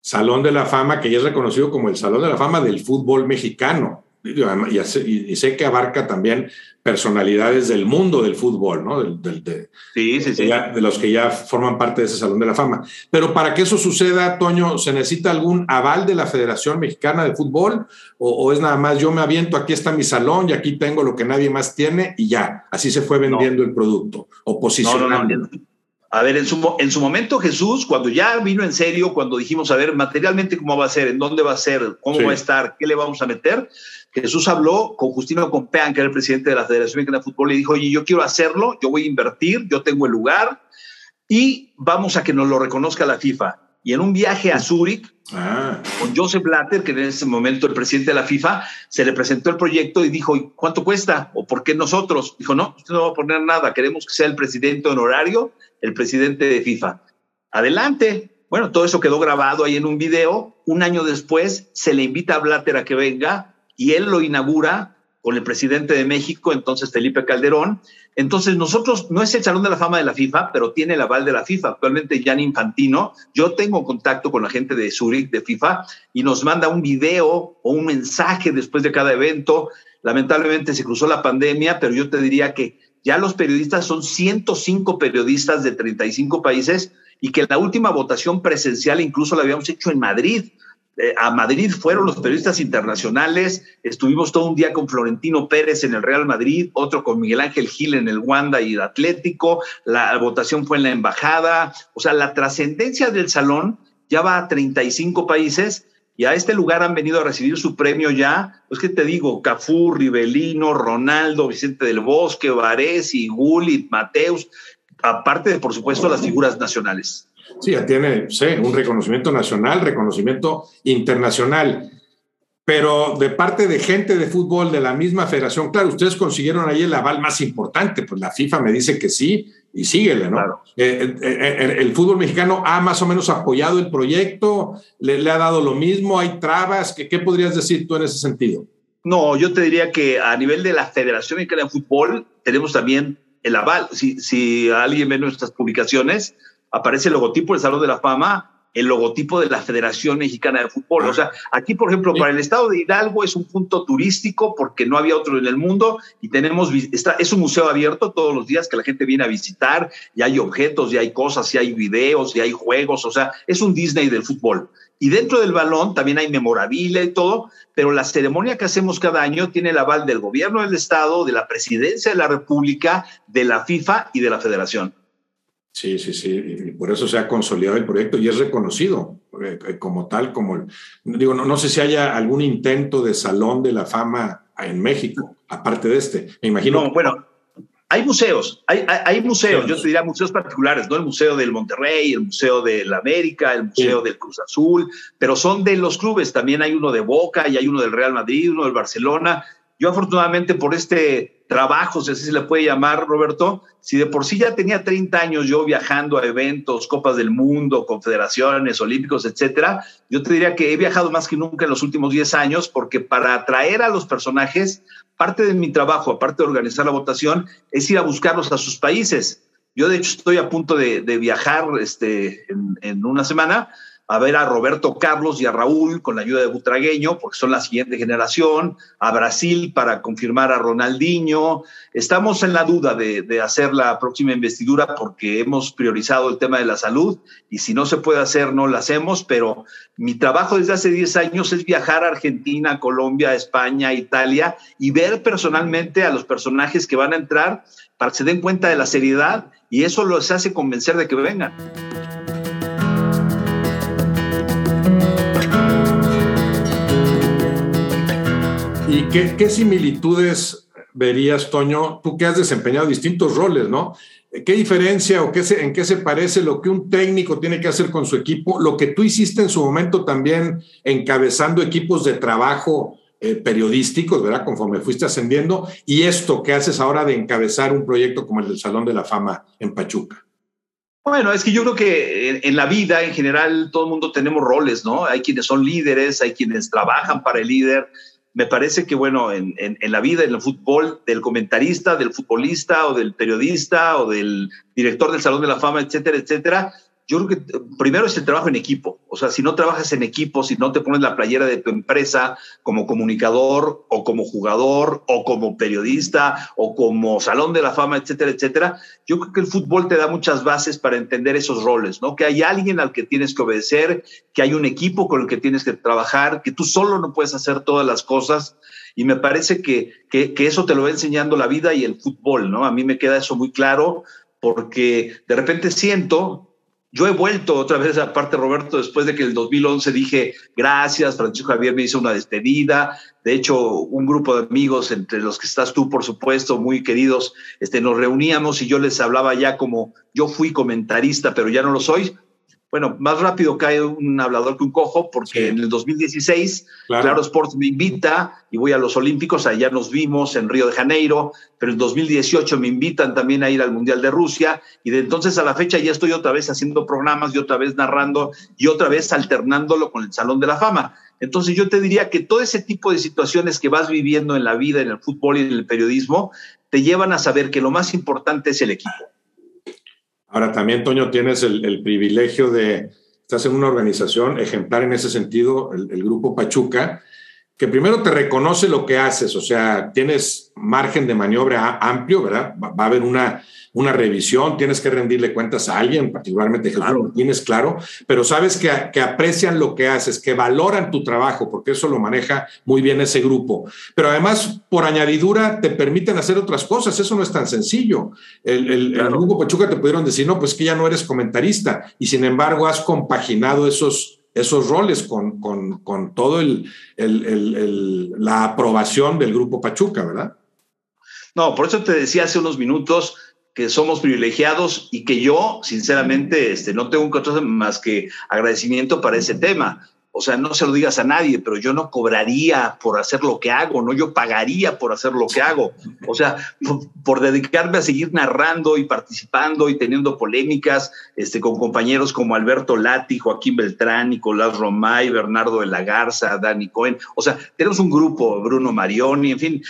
Salón de la Fama, que ya es reconocido como el Salón de la Fama del fútbol mexicano y, sé que abarca también personalidades del mundo del fútbol, ¿no? de, sí, sí, sí. de los que ya forman parte de ese Salón de la Fama. Pero para que eso suceda, Toño, ¿se necesita algún aval de la Federación Mexicana de Fútbol? ¿O, es nada más yo me aviento, aquí está mi salón y aquí tengo lo que nadie más tiene y ya? Así se fue vendiendo el producto o posicionando. No, a ver, en su, en su momento Jesús, cuando ya vino en serio, cuando dijimos, a ver, materialmente cómo va a ser, en dónde va a ser, cómo va a estar, qué le vamos a meter, Jesús habló con Justino Compean, que era el presidente de la Federación Mexicana de Fútbol, y dijo, oye, yo quiero hacerlo, yo voy a invertir, yo tengo el lugar, y vamos a que nos lo reconozca la FIFA. Y en un viaje a Zúrich, ah. con Joseph Blatter, que en ese momento el presidente de la FIFA, se le presentó el proyecto y dijo, ¿cuánto cuesta? ¿O por qué nosotros? Dijo, no, usted no va a poner nada, queremos que sea el presidente honorario el presidente de FIFA. Adelante. Bueno, todo eso quedó grabado ahí en un video. Un año después se le invita a Blatter a que venga y él lo inaugura con el presidente de México, entonces Felipe Calderón. Entonces, nosotros, no es el Salón de la Fama de la FIFA, pero tiene el aval de la FIFA. Actualmente, Jan Infantino, yo tengo contacto con la gente de Zurich, de FIFA, y nos manda un video o un mensaje después de cada evento. Lamentablemente se cruzó la pandemia, pero yo te diría que ya los periodistas son 105 periodistas de 35 países y que la última votación presencial incluso la habíamos hecho en Madrid. Eh, a Madrid fueron los periodistas internacionales, estuvimos todo un día con Florentino Pérez en el Real Madrid, otro con Miguel Ángel Gil en el Wanda y el Atlético, la votación fue en la embajada, o sea, la trascendencia del salón ya va a 35 países y a este lugar han venido a recibir su premio ya, pues que te digo, Cafú, Rivelino, Ronaldo, Vicente del Bosque, Varesi, Gullit, Mateus, aparte de, por supuesto, las figuras nacionales. Sí, ya tiene un reconocimiento nacional, reconocimiento internacional, pero de parte de gente de fútbol de la misma federación, claro, ustedes consiguieron ahí el aval más importante, pues la FIFA me dice que sí, y síguele, ¿no? Eh, eh, eh, el, fútbol mexicano ha más o menos apoyado el proyecto, le, ha dado lo mismo, hay trabas, ¿qué, ¿qué, podrías decir tú en ese sentido? No, yo te diría que a nivel de la Federación Mexicana de Fútbol tenemos también el aval. Si, si alguien ve nuestras publicaciones, aparece el logotipo del Salón de la Fama el logotipo de la Federación Mexicana de Fútbol. O sea, aquí, por ejemplo, para el estado de Hidalgo es un punto turístico porque no había otro en el mundo y tenemos, está, es un museo abierto todos los días que la gente viene a visitar y hay objetos, y hay cosas, y hay videos, y hay juegos, o sea, es un Disney del fútbol. Y dentro del balón también hay memorabilia y todo, pero la ceremonia que hacemos cada año tiene el aval del gobierno del estado, de la presidencia de la República, de la FIFA y de la Federación. Sí, sí, sí, y por eso se ha consolidado el proyecto y es reconocido eh, eh, como tal, como, digo, no, no sé si haya algún intento de salón de la fama en México, aparte de este, me imagino. No, bueno, hay museos, hay, hay, museos, yo te diría museos particulares, ¿no? El Museo del Monterrey, el Museo de la América, el Museo del Cruz Azul, pero son de los clubes, también hay uno de Boca y hay uno del Real Madrid, uno del Barcelona, yo afortunadamente por este trabajo, si así se le puede llamar, Roberto, si de por sí ya tenía 30 años yo viajando a eventos, Copas del Mundo, confederaciones, olímpicos, etcétera, yo te diría que he viajado más que nunca en los últimos 10 años porque para atraer a los personajes, parte de mi trabajo, aparte de organizar la votación, es ir a buscarlos a sus países. Yo de hecho estoy a punto de, viajar este, en una semana a ver a Roberto Carlos y a Raúl con la ayuda de Butragueño, porque son la siguiente generación, a Brasil para confirmar a Ronaldinho. Estamos en la duda de, hacer la próxima investidura porque hemos priorizado el tema de la salud y si no se puede hacer, no lo hacemos, pero mi trabajo desde hace 10 años es viajar a Argentina, Colombia, España, Italia y ver personalmente a los personajes que van a entrar para que se den cuenta de la seriedad y eso los hace convencer de que vengan. ¿Y qué, similitudes verías, Toño, tú que has desempeñado distintos roles, ¿no? ¿Qué diferencia o qué en qué se parece lo que un técnico tiene que hacer con su equipo, lo que tú hiciste en su momento también encabezando equipos de trabajo eh, periodísticos, ¿verdad? Conforme fuiste ascendiendo, y esto que haces ahora de encabezar un proyecto como el del Salón de la Fama en Pachuca? Bueno, es que yo creo que en, la vida en general todo el mundo tenemos roles, ¿no? Hay quienes son líderes, hay quienes trabajan para el líder, me parece que, bueno, en, en, la vida, en el fútbol, del comentarista, del futbolista o del periodista o del director del Salón de la Fama, etcétera, etcétera, yo creo que eh, primero es el trabajo en equipo. O sea, si no trabajas en equipo, si no te pones la playera de tu empresa como comunicador o como jugador o como periodista o como salón de la fama, etcétera, etcétera, yo creo que el fútbol te da muchas bases para entender esos roles, ¿no? Que hay alguien al que tienes que obedecer, que hay un equipo con el que tienes que trabajar, que tú solo no puedes hacer todas las cosas. Y me parece que, que, que eso te lo va enseñando la vida y el fútbol, ¿no? A mí me queda eso muy claro porque de repente siento yo he vuelto otra vez, aparte Roberto, después de que en el 2011 dije gracias, Francisco Javier me hizo una despedida. De hecho, un grupo de amigos, entre los que estás tú, por supuesto, muy queridos, este, nos reuníamos y yo les hablaba ya como yo fui comentarista, pero ya no lo soy bueno, más rápido cae un hablador que un cojo, porque en el 2016, claro. Sports me invita y voy a los Olímpicos, allá nos vimos en Río de Janeiro, pero en 2018 me invitan también a ir al Mundial de Rusia, y de entonces a la fecha ya estoy otra vez haciendo programas y otra vez narrando y otra vez alternándolo con el Salón de la Fama. Entonces yo te diría que todo ese tipo de situaciones que vas viviendo en la vida, en el fútbol y en el periodismo, te llevan a saber que lo más importante es el equipo Ahora también, Toño, tienes el, privilegio de, estás en una organización ejemplar en ese sentido, el, el, Grupo Pachuca, que primero te reconoce lo que haces, o sea, tienes margen de maniobra amplio, ¿verdad? Va, a haber una, una revisión, tienes que rendirle cuentas a alguien, particularmente Jesús claro. tienes claro, pero sabes que, que, aprecian lo que haces, que valoran tu trabajo, porque eso lo maneja muy bien ese grupo. Pero además, por añadidura, te permiten hacer otras cosas, eso no es tan sencillo. El, el, claro. el grupo Pachuca te pudieron decir, no, pues que ya no eres comentarista, y sin embargo has compaginado esos esos roles con, con, con todo el, el, el, la aprobación del grupo Pachuca, ¿verdad? No, por eso te decía hace unos minutos que somos privilegiados y que yo, sinceramente, este, no tengo cosa más que agradecimiento para ese tema. O sea, no se lo digas a nadie, pero yo no cobraría por hacer lo que hago, no, yo pagaría por hacer lo que hago. O sea, por, dedicarme a seguir narrando y participando y teniendo polémicas este, con compañeros como Alberto Lati, Joaquín Beltrán, Nicolás Romay, Bernardo de la Garza, Dani Cohen. O sea, tenemos un grupo, Bruno Marioni, en fin,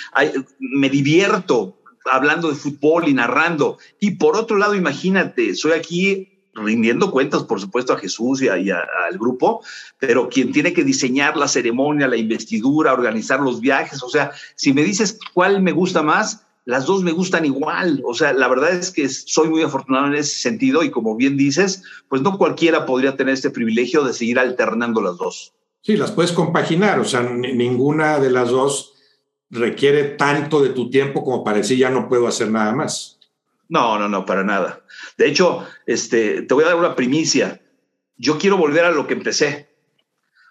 me divierto hablando de fútbol y narrando. Y por otro lado, imagínate, soy aquí rindiendo cuentas, por supuesto, a Jesús y, al grupo, pero quien tiene que diseñar la ceremonia, la investidura, organizar los viajes, o sea, si me dices cuál me gusta más, las dos me gustan igual, o sea, la verdad es que soy muy afortunado en ese sentido y como bien dices, pues no cualquiera podría tener este privilegio de seguir alternando las dos. Sí, las puedes compaginar, o sea, ninguna de las dos requiere tanto de tu tiempo como para decir ya no puedo hacer nada más. No, no, no, para nada. De hecho, este, te voy a dar una primicia. Yo quiero volver a lo que empecé.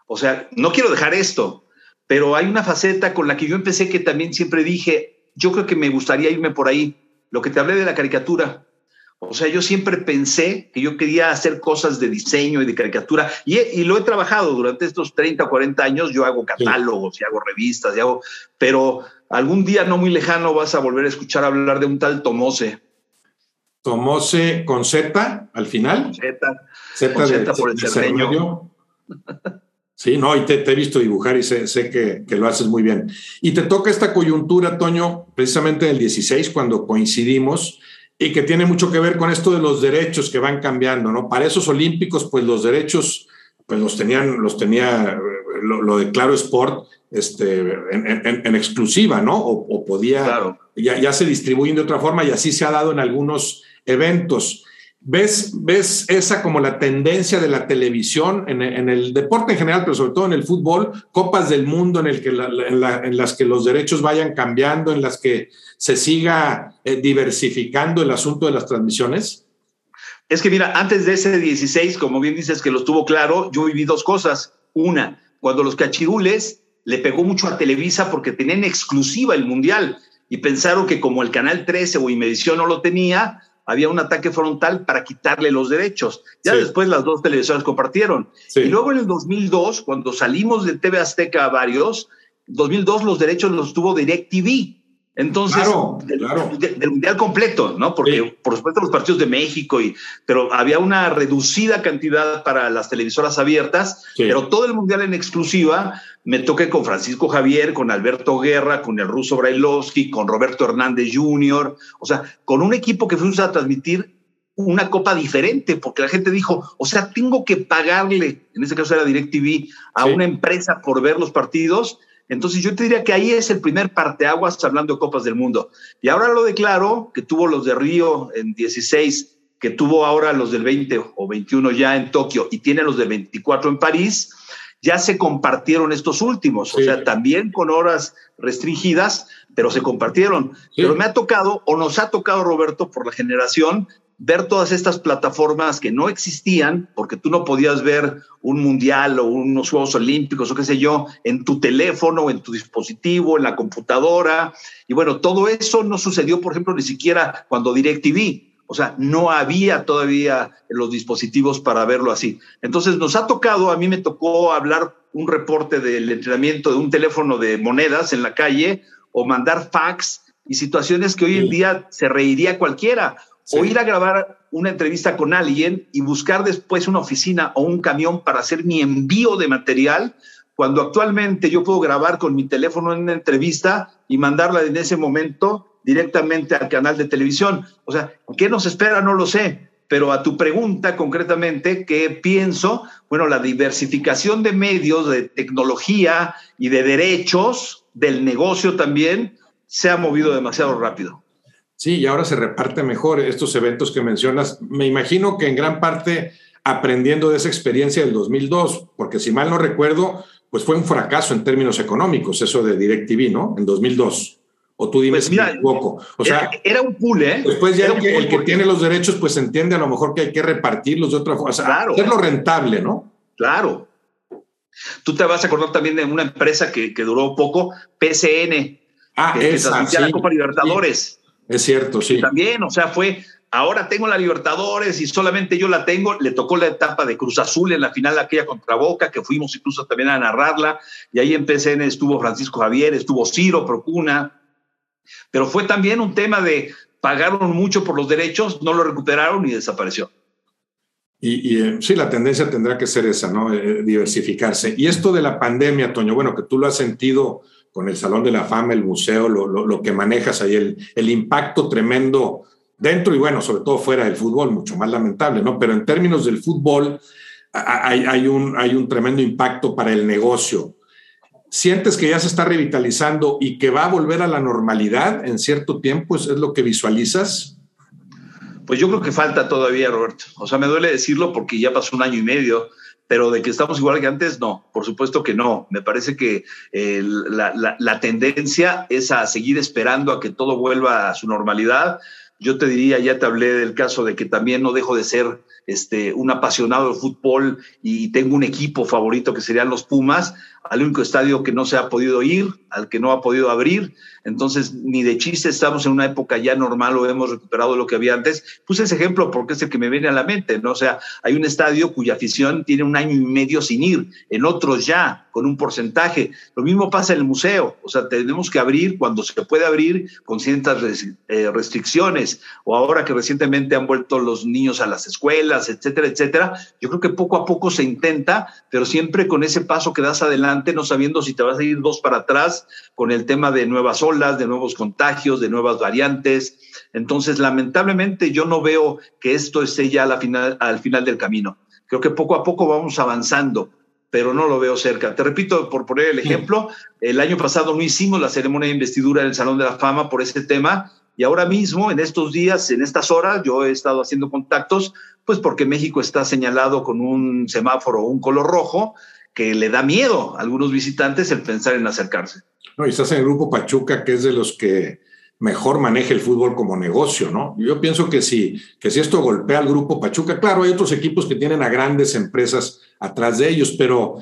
O sea, no quiero dejar esto, pero hay una faceta con la que yo empecé que también siempre dije, yo creo que me gustaría irme por ahí. Lo que te hablé de la caricatura. O sea, yo siempre pensé que yo quería hacer cosas de diseño y de caricatura y, lo he trabajado durante estos 30 o 40 años. Yo hago catálogos y hago revistas y hago, pero algún día no muy lejano vas a volver a escuchar hablar de un tal Tomose. Tomose con Z al final. Z. Z, por el cerreño. Sí, no, y te, he visto dibujar y sé, que, que, lo haces muy bien. Y te toca esta coyuntura, Toño, precisamente en el 16, cuando coincidimos, y que tiene mucho que ver con esto de los derechos que van cambiando, ¿no? Para esos olímpicos, pues los derechos, pues los tenían, los tenía lo, de Claro Sport este, en, exclusiva, ¿no? O, podía, ya, ya se distribuyen de otra forma y así se ha dado en algunos eventos. ¿Ves, ¿Ves esa como la tendencia de la televisión en, el deporte en general, pero sobre todo en el fútbol, copas del mundo en, el que en, las que los derechos vayan cambiando, en las que se siga eh, diversificando el asunto de las transmisiones? Es que mira, antes de ese 16, como bien dices que lo estuvo claro, yo viví dos cosas. Una, cuando los cachirules le pegó mucho a Televisa porque tenían exclusiva el Mundial y pensaron que como el Canal 13 o Imedición no lo tenía, había un ataque frontal para quitarle los derechos. Ya después las dos televisoras compartieron. Y luego en el 2002, cuando salimos de TV Azteca a varios, 2002 los derechos los tuvo DirecTV. Entonces, del, mundial completo, ¿no? Porque por supuesto los partidos de México, y, pero había una reducida cantidad para las televisoras abiertas, pero todo el mundial en exclusiva. Me toqué con Francisco Javier, con Alberto Guerra, con el ruso Brailovsky, con Roberto Hernández Jr., o sea, con un equipo que fuimos a transmitir una copa diferente, porque la gente dijo, o sea, tengo que pagarle, en ese caso era DirecTV, a una empresa por ver los partidos entonces yo te diría que ahí es el primer parteaguas hablando de Copas del Mundo. Y ahora lo declaro, que tuvo los de Río en 16, que tuvo ahora los del 20 o 21 ya en Tokio y tiene los de 24 en París, ya se compartieron estos últimos, o sea, también con horas restringidas, pero se compartieron. Pero me ha tocado, o nos ha tocado, Roberto, por la generación, ver todas estas plataformas que no existían, porque tú no podías ver un mundial o unos Juegos Olímpicos o qué sé yo, en tu teléfono, en tu dispositivo, en la computadora. Y bueno, todo eso no sucedió, por ejemplo, ni siquiera cuando DirecTV. O sea, no había todavía los dispositivos para verlo así. Entonces nos ha tocado, a mí me tocó hablar un reporte del entrenamiento de un teléfono de monedas en la calle o mandar fax y situaciones que hoy en día se reiría cualquiera o ir a grabar una entrevista con alguien y buscar después una oficina o un camión para hacer mi envío de material, cuando actualmente yo puedo grabar con mi teléfono en una entrevista y mandarla en ese momento directamente al canal de televisión. O sea, ¿qué nos espera? No lo sé. Pero a tu pregunta concretamente, ¿qué pienso? Bueno, la diversificación de medios, de tecnología y de derechos del negocio también se ha movido demasiado rápido. Sí, y ahora se reparte mejor estos eventos que mencionas. Me imagino que en gran parte aprendiendo de esa experiencia del 2002, porque si mal no recuerdo, pues fue un fracaso en términos económicos eso de DirecTV, ¿no? En 2002. O tú dime pues si me equivoco. O sea, era, un pool, ¿eh? Después ya el, que, el que, tiene los derechos, pues entiende a lo mejor que hay que repartirlos de otra forma. O sea, claro. hacerlo rentable, ¿no? Claro. Tú te vas a acordar también de una empresa que, que duró poco, PCN. Ah, que, esa, la Copa Libertadores. Es cierto, sí. también, o sea, fue, ahora tengo la Libertadores y solamente yo la tengo. Le tocó la etapa de Cruz Azul en la final aquella contra Boca, que fuimos incluso también a narrarla. Y ahí en PCN estuvo Francisco Javier, estuvo Ciro Procuna. Pero fue también un tema de pagaron mucho por los derechos, no lo recuperaron y desapareció. Y, eh, sí, la tendencia tendrá que ser esa, ¿no? Eh, diversificarse. Y esto de la pandemia, Toño, bueno, que tú lo has sentido con el Salón de la Fama, el museo, lo, que manejas ahí, el, el, impacto tremendo dentro y bueno, sobre todo fuera del fútbol, mucho más lamentable, ¿no? Pero en términos del fútbol hay, hay, un, hay un tremendo impacto para el negocio. ¿Sientes que ya se está revitalizando y que va a volver a la normalidad en cierto tiempo? ¿Es, es lo que visualizas? Pues yo creo que falta todavía, Roberto. O sea, me duele decirlo porque ya pasó un año y medio pero de que estamos igual que antes, no, por supuesto que no. Me parece que eh, la, tendencia es a seguir esperando a que todo vuelva a su normalidad. yo te diría, ya te hablé del caso de que también no dejo de ser este, un apasionado del fútbol y tengo un equipo favorito que serían los Pumas, al único estadio que no se ha podido ir, al que no ha podido abrir. Entonces, ni de chiste estamos en una época ya normal o hemos recuperado lo que había antes. Puse ese ejemplo porque es el que me viene a la mente, ¿no? O sea, hay un estadio cuya afición tiene un año y medio sin ir, en otros ya, con un porcentaje. Lo mismo pasa en el museo, o sea, tenemos que abrir cuando se puede abrir con ciertas eh, restricciones, o ahora que recientemente han vuelto los niños a las escuelas, etcétera, etcétera. Yo creo que poco a poco se intenta, pero siempre con ese paso que das adelante no sabiendo si te vas a ir dos para atrás con el tema de nuevas olas, de nuevos contagios, de nuevas variantes. Entonces, lamentablemente, yo no veo que esto esté ya final, al final del camino. Creo que poco a poco vamos avanzando pero no lo veo cerca. Te repito, por poner el ejemplo, el año pasado no hicimos la ceremonia de investidura en el Salón de la Fama por ese tema, y ahora mismo, en estos días, en estas horas, yo he estado haciendo contactos, pues porque México está señalado con un semáforo, un color rojo, que le da miedo a algunos visitantes el pensar en acercarse. No, y estás en el grupo Pachuca, que es de los que mejor maneja el fútbol como negocio, ¿no? Yo pienso que si, que si esto golpea al grupo Pachuca, claro, hay otros equipos que tienen a grandes empresas atrás de ellos, pero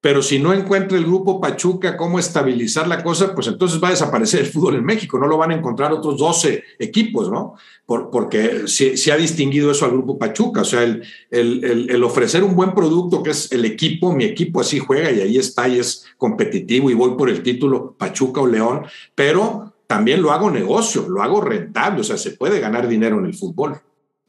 pero si no encuentra el grupo Pachuca cómo estabilizar la cosa, pues entonces va a desaparecer el fútbol en México, no lo van a encontrar otros 12 equipos, ¿no? porque se, ha distinguido eso al grupo Pachuca, o sea, el, el, ofrecer un buen producto que es el equipo, mi equipo así juega y ahí está y es competitivo y voy por el título Pachuca o León, pero también lo hago negocio, lo hago rentable, o sea, se puede ganar dinero en el fútbol.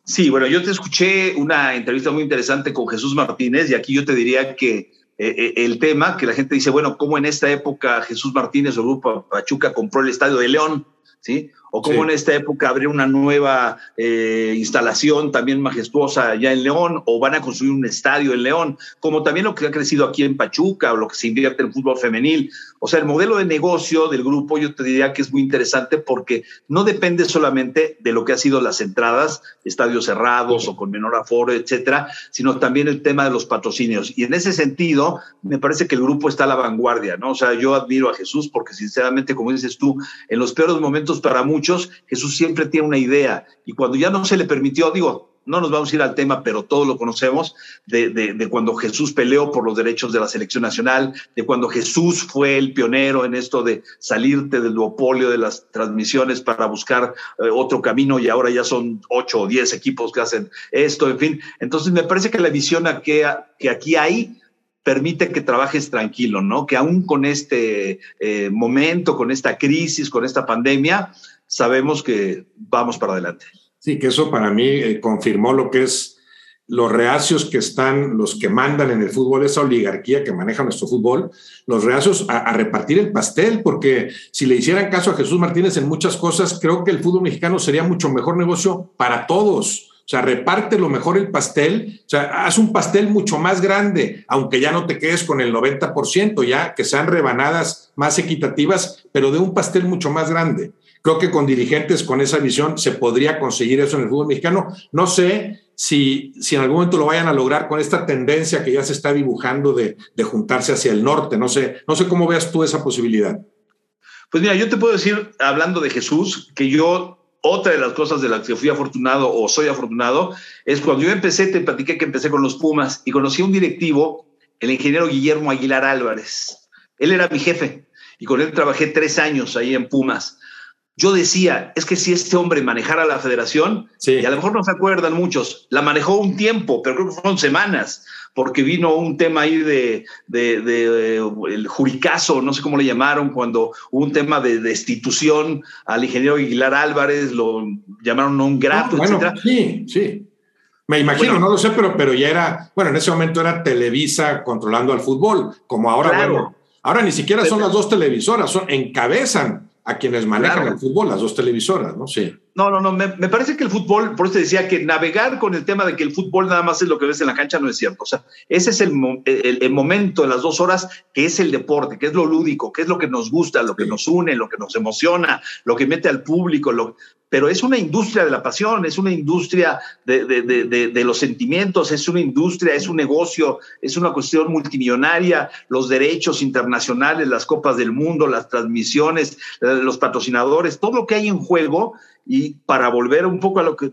Sí, bueno, yo te escuché una entrevista muy interesante con Jesús Martínez y aquí yo te diría que eh, eh, el tema que la gente dice, bueno, ¿cómo en esta época Jesús Martínez o Grupo Pachuca compró el Estadio de León? ¿Sí? O cómo en esta época abrir una nueva eh, instalación también majestuosa ya en León, o van a construir un estadio en León, como también lo que ha crecido aquí en Pachuca, o lo que se invierte en fútbol femenil. O sea, el modelo de negocio del grupo yo te diría que es muy interesante porque no depende solamente de lo que ha sido las entradas, estadios cerrados o con menor aforo, etcétera, sino también el tema de los patrocinios. Y en ese sentido, me parece que el grupo está a la vanguardia, ¿no? O sea, yo admiro a Jesús porque sinceramente, como dices tú, en los peores momentos para muchos, muchos, Jesús siempre tiene una idea y cuando ya no se le permitió, digo, no nos vamos a ir al tema, pero todos lo conocemos, de, cuando Jesús peleó por los derechos de la selección nacional, de cuando Jesús fue el pionero en esto de salirte del duopolio de las transmisiones para buscar eh, otro camino y ahora ya son ocho o diez equipos que hacen esto, en fin. Entonces me parece que la visión que, que aquí hay permite que trabajes tranquilo, ¿no? Que aún con este eh, momento, con esta crisis, con esta pandemia, sabemos que vamos para adelante. Sí, que eso para mí eh, confirmó lo que es los reacios que están, los que mandan en el fútbol, esa oligarquía que maneja nuestro fútbol, los reacios a, repartir el pastel, porque si le hicieran caso a Jesús Martínez en muchas cosas, creo que el fútbol mexicano sería mucho mejor negocio para todos. O sea, reparte lo mejor el pastel, o sea, haz un pastel mucho más grande, aunque ya no te quedes con el 90%, ya que sean rebanadas más equitativas, pero de un pastel mucho más grande. Creo que con dirigentes con esa visión se podría conseguir eso en el fútbol mexicano. No sé si, si en algún momento lo vayan a lograr con esta tendencia que ya se está dibujando de, de juntarse hacia el norte. No sé, no sé cómo veas tú esa posibilidad. Pues mira, yo te puedo decir, hablando de Jesús, que yo otra de las cosas de las que fui afortunado o soy afortunado es cuando yo empecé, te platiqué que empecé con los Pumas y conocí a un directivo, el ingeniero Guillermo Aguilar Álvarez. Él era mi jefe y con él trabajé tres años ahí en Pumas yo decía, es que si este hombre manejara la federación, y a lo mejor no se acuerdan muchos, la manejó un tiempo, pero creo que fueron semanas, porque vino un tema ahí de, el juricazo, no sé cómo le llamaron, cuando hubo un tema de destitución al ingeniero Aguilar Álvarez, lo llamaron un grato, ah, bueno, Sí, sí. Me imagino, no lo sé, pero, pero ya era, bueno, en ese momento era Televisa controlando al fútbol, como ahora, bueno, ahora ni siquiera son las dos televisoras, son, encabezan a quienes manejan el fútbol, las dos televisoras, ¿no? Sí. No, no, no, me, parece que el fútbol, por eso te decía que navegar con el tema de que el fútbol nada más es lo que ves en la cancha no es cierto. O sea, ese es el, el, momento en las dos horas que es el deporte, que es lo lúdico, que es lo que nos gusta, lo que nos une, lo que nos emociona, lo que mete al público, lo, pero es una industria de la pasión, es una industria de, de, de, de, los sentimientos, es una industria, es un negocio, es una cuestión multimillonaria, los derechos internacionales, las copas del mundo, las transmisiones, los patrocinadores, todo lo que hay en juego y para volver un poco a lo que eh,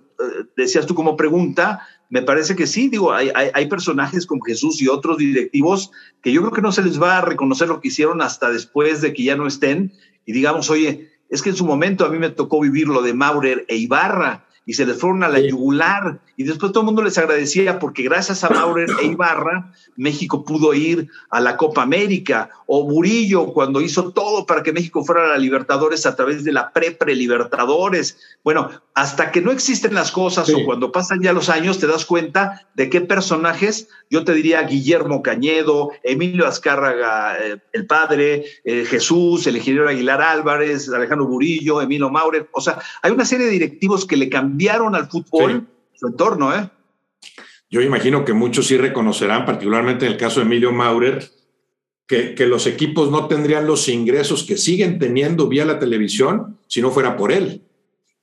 decías tú como pregunta, me parece que sí, digo, hay, hay, personajes como Jesús y otros directivos que yo creo que no se les va a reconocer lo que hicieron hasta después de que ya no estén y digamos, oye, es que en su momento a mí me tocó vivir lo de Maurer e Ibarra y se les fueron a la yugular. Y después todo el mundo les agradecía porque gracias a Maurer e Ibarra México pudo ir a la Copa América. O Murillo cuando hizo todo para que México fuera a la Libertadores a través de la pre-pre-Libertadores. Bueno, hasta que no existen las cosas o cuando pasan ya los años te das cuenta de qué personajes, yo te diría Guillermo Cañedo, Emilio Azcárraga, eh, el padre, eh, Jesús, el ingeniero Aguilar Álvarez, Alejandro Murillo, Emilio Maurer, o sea, hay una serie de directivos que le cambiaron cambiaron al fútbol su entorno, ¿eh? Yo imagino que muchos sí reconocerán, particularmente en el caso de Emilio Maurer, que, que, los equipos no tendrían los ingresos que siguen teniendo vía la televisión si no fuera por él.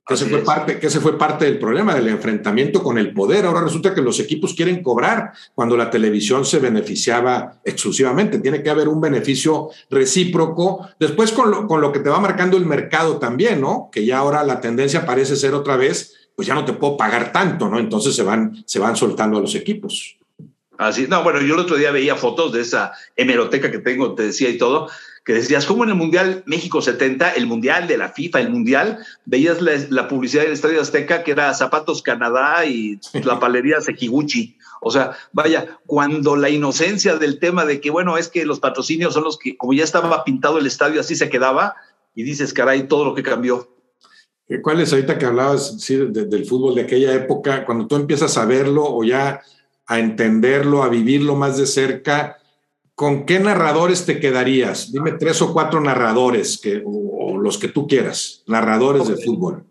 Que ese, fue parte, que ese fue parte del problema, del enfrentamiento con el poder. Ahora resulta que los equipos quieren cobrar cuando la televisión se beneficiaba exclusivamente. Tiene que haber un beneficio recíproco. Después con lo, con lo que te va marcando el mercado también, ¿no? Que ya ahora la tendencia parece ser otra vez pues ya no te puedo pagar tanto, ¿no? Entonces se van, se van soltando a los equipos. Así, no, bueno, yo el otro día veía fotos de esa hemeroteca que tengo, te decía y todo, que decías, como en el Mundial México 70, el Mundial de la FIFA, el Mundial, veías la, publicidad del Estadio Azteca que era Zapatos Canadá y la palería Sekiguchi. O sea, vaya, cuando la inocencia del tema de que, bueno, es que los patrocinios son los que, como ya estaba pintado el estadio, así se quedaba, y dices, caray, todo lo que cambió. ¿Cuál es ahorita que hablabas del fútbol de aquella época, cuando tú empiezas a verlo o ya a entenderlo, a vivirlo más de cerca, ¿con qué narradores te quedarías? Dime tres o cuatro narradores que, o, los que tú quieras, narradores de fútbol.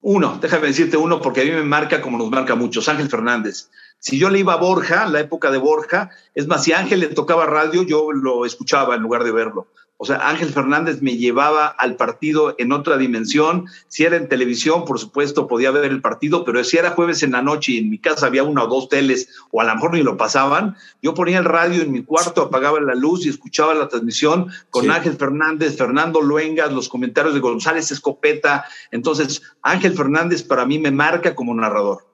Uno, déjame decirte uno porque a mí me marca como nos marca muchos, Ángel Fernández. Si yo le iba a Borja, la época de Borja, es más, si Ángel le tocaba radio, yo lo escuchaba en lugar de verlo. O sea, Ángel Fernández me llevaba al partido en otra dimensión. Si era en televisión, por supuesto, podía ver el partido, pero si era jueves en la noche y en mi casa había una o dos teles, o a lo mejor ni lo pasaban, yo ponía el radio en mi cuarto, apagaba la luz y escuchaba la transmisión con Ángel Fernández, Fernando Luengas, los comentarios de González Escopeta. Entonces, Ángel Fernández para mí me marca como narrador.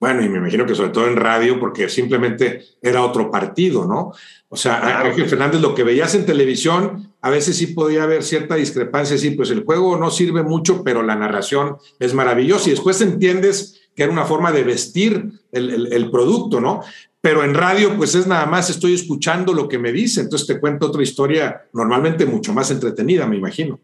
Bueno, y me imagino que sobre todo en radio, porque simplemente era otro partido, ¿no? O sea, Ángel Fernández, lo que veías en televisión, a veces sí podía haber cierta discrepancia, sí, pues el juego no sirve mucho, pero la narración es maravillosa y después entiendes que era una forma de vestir el, el producto, ¿no? Pero en radio, pues es nada más estoy escuchando lo que me dice, entonces te cuento otra historia normalmente mucho más entretenida, me imagino.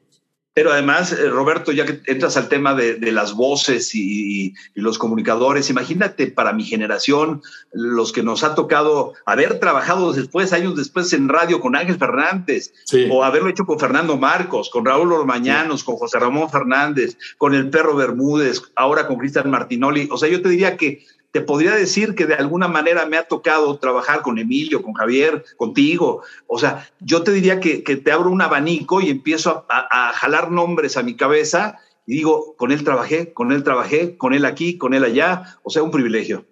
Pero además, eh, Roberto, ya que entras al tema de, las voces y, los comunicadores, imagínate para mi generación, los que nos ha tocado haber trabajado después, años después en radio con Ángel Fernández, o haberlo hecho con Fernando Marcos, con Raúl Ormañanos, con José Ramón Fernández, con el Perro Bermúdez, ahora con Cristian Martinoli. O sea, yo te diría que te podría decir que de alguna manera me ha tocado trabajar con Emilio, con Javier, contigo. O sea, yo te diría que, te abro un abanico y empiezo a, jalar nombres a mi cabeza y digo, con él trabajé, con él trabajé, con él aquí, con él allá. O sea, un privilegio.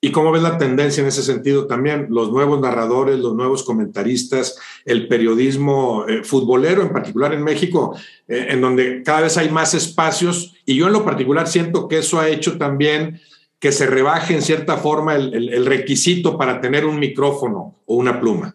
¿Y cómo ves la tendencia en ese sentido también? Los nuevos narradores, los nuevos comentaristas, el periodismo eh, futbolero, en particular en México, eh, en donde cada vez hay más espacios. Y yo en lo particular siento que eso ha hecho también que se rebaje en cierta forma el, requisito para tener un micrófono o una pluma.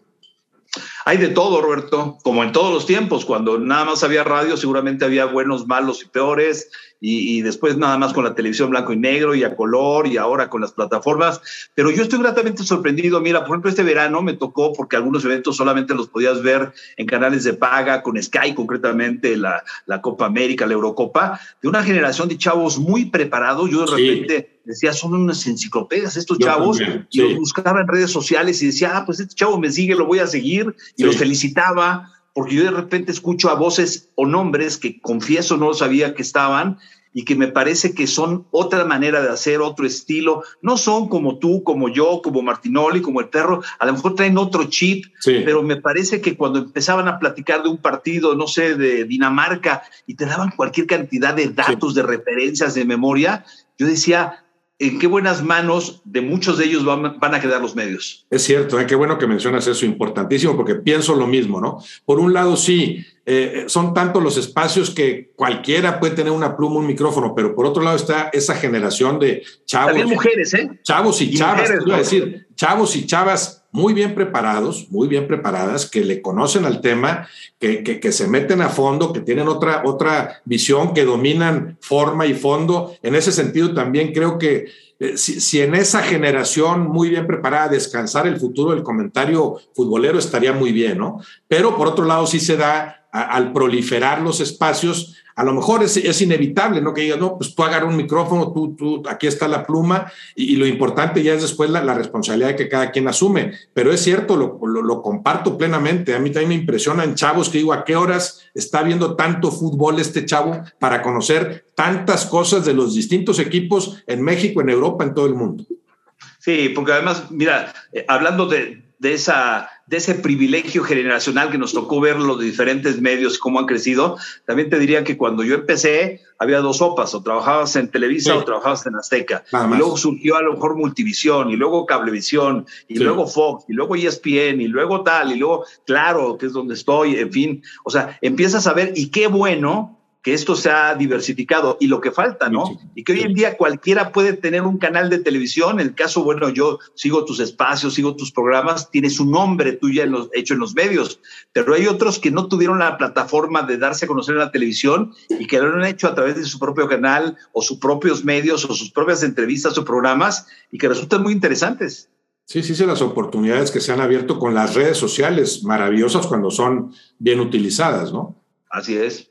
Hay de todo, Roberto, como en todos los tiempos, cuando nada más había radio, seguramente había buenos, malos y peores, y, después nada más con la televisión blanco y negro y a color y ahora con las plataformas. Pero yo estoy gratamente sorprendido. Mira, por ejemplo, este verano me tocó porque algunos eventos solamente los podías ver en canales de paga, con Sky concretamente, la, la Copa América, la Eurocopa, de una generación de chavos muy preparados. Yo de repente decía, son unas enciclopedias estos chavos, y los buscaba en redes sociales y decía, ah, pues este chavo me sigue, lo voy a seguir, y los felicitaba porque yo de repente escucho a voces o nombres que confieso no sabía que estaban y que me parece que son otra manera de hacer, otro estilo. No son como tú, como yo, como Martinoli, como el perro. A lo mejor traen otro chip, pero me parece que cuando empezaban a platicar de un partido, no sé, de Dinamarca, y te daban cualquier cantidad de datos, de referencias, de memoria, yo decía, en qué buenas manos de muchos de ellos van, a quedar los medios. Es cierto, ¿eh? qué bueno que mencionas eso, importantísimo, porque pienso lo mismo, ¿no? Por un lado, sí, eh, son tantos los espacios que cualquiera puede tener una pluma, un micrófono, pero por otro lado está esa generación de chavos. También mujeres, ¿eh? Chavos y, chavas, mujeres, decir, chavos y chavas muy bien preparados, muy bien preparadas, que le conocen al tema, que, que, se meten a fondo, que tienen otra, otra visión, que dominan forma y fondo. En ese sentido, también creo que eh, si, en esa generación muy bien preparada descansar el futuro del comentario futbolero estaría muy bien, ¿no? Pero por otro lado, sí se da al proliferar los espacios, a lo mejor es, inevitable, ¿no? Que digas, no, pues tú agarra un micrófono, tú, tú, aquí está la pluma, y, lo importante ya es después la, responsabilidad que cada quien asume. Pero es cierto, lo, lo, comparto plenamente. A mí también me impresionan chavos que digo, ¿a qué horas está viendo tanto fútbol este chavo para conocer tantas cosas de los distintos equipos en México, en Europa, en todo el mundo? Sí, porque además, mira, eh, hablando de, de esa de ese privilegio generacional que nos tocó ver los diferentes medios, cómo han crecido, también te diría que cuando yo empecé había dos sopas, o trabajabas en Televisa o trabajabas en Azteca. Y luego surgió a lo mejor Multivisión, y luego Cablevisión, y luego Fox, y luego ESPN, y luego tal, y luego Claro, que es donde estoy, en fin. O sea, empiezas a ver, y qué bueno que esto se ha diversificado y lo que falta, ¿no? Y que hoy en día cualquiera puede tener un canal de televisión. En el caso, bueno, yo sigo tus espacios, sigo tus programas, tienes un nombre tuya en los, hecho en los medios, pero hay otros que no tuvieron la plataforma de darse a conocer en la televisión y que lo han hecho a través de su propio canal o sus propios medios o sus propias entrevistas o programas y que resultan muy interesantes. Sí, sí, sí, las oportunidades que se han abierto con las redes sociales, maravillosas cuando son bien utilizadas, ¿no? Así es.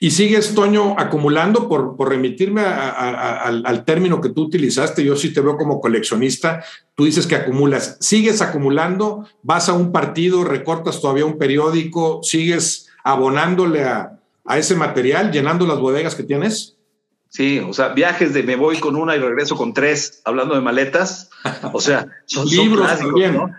Y sigues, Toño, acumulando, por, por remitirme al, término que tú utilizaste, yo sí te veo como coleccionista, tú dices que acumulas, sigues acumulando, vas a un partido, recortas todavía un periódico, sigues abonándole a, ese material, llenando las bodegas que tienes. Sí, o sea, viajes de me voy con una y regreso con tres, hablando de maletas. O sea, son libros también. ¿no?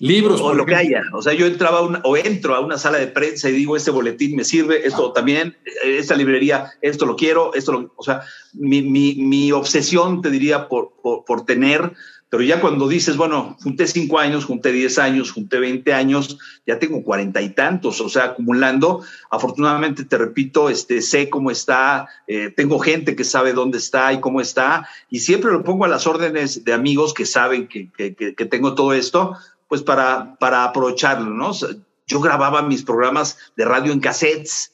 Libros. O lo que haya. O sea, yo entraba o entro a una sala de prensa y digo, este boletín me sirve, esto también, esta librería, esto lo quiero, esto lo. O sea, mi, mi, mi obsesión, te diría, por, por, tener. Pero ya cuando dices, bueno, junté cinco años, junté diez años, junté veinte años, ya tengo cuarenta y tantos, o sea, acumulando. Afortunadamente, te repito, este, sé cómo está, eh, tengo gente que sabe dónde está y cómo está, y siempre lo pongo a las órdenes de amigos que saben que, que, que tengo todo esto, pues para, para aprovecharlo, ¿no? Yo grababa mis programas de radio en cassettes,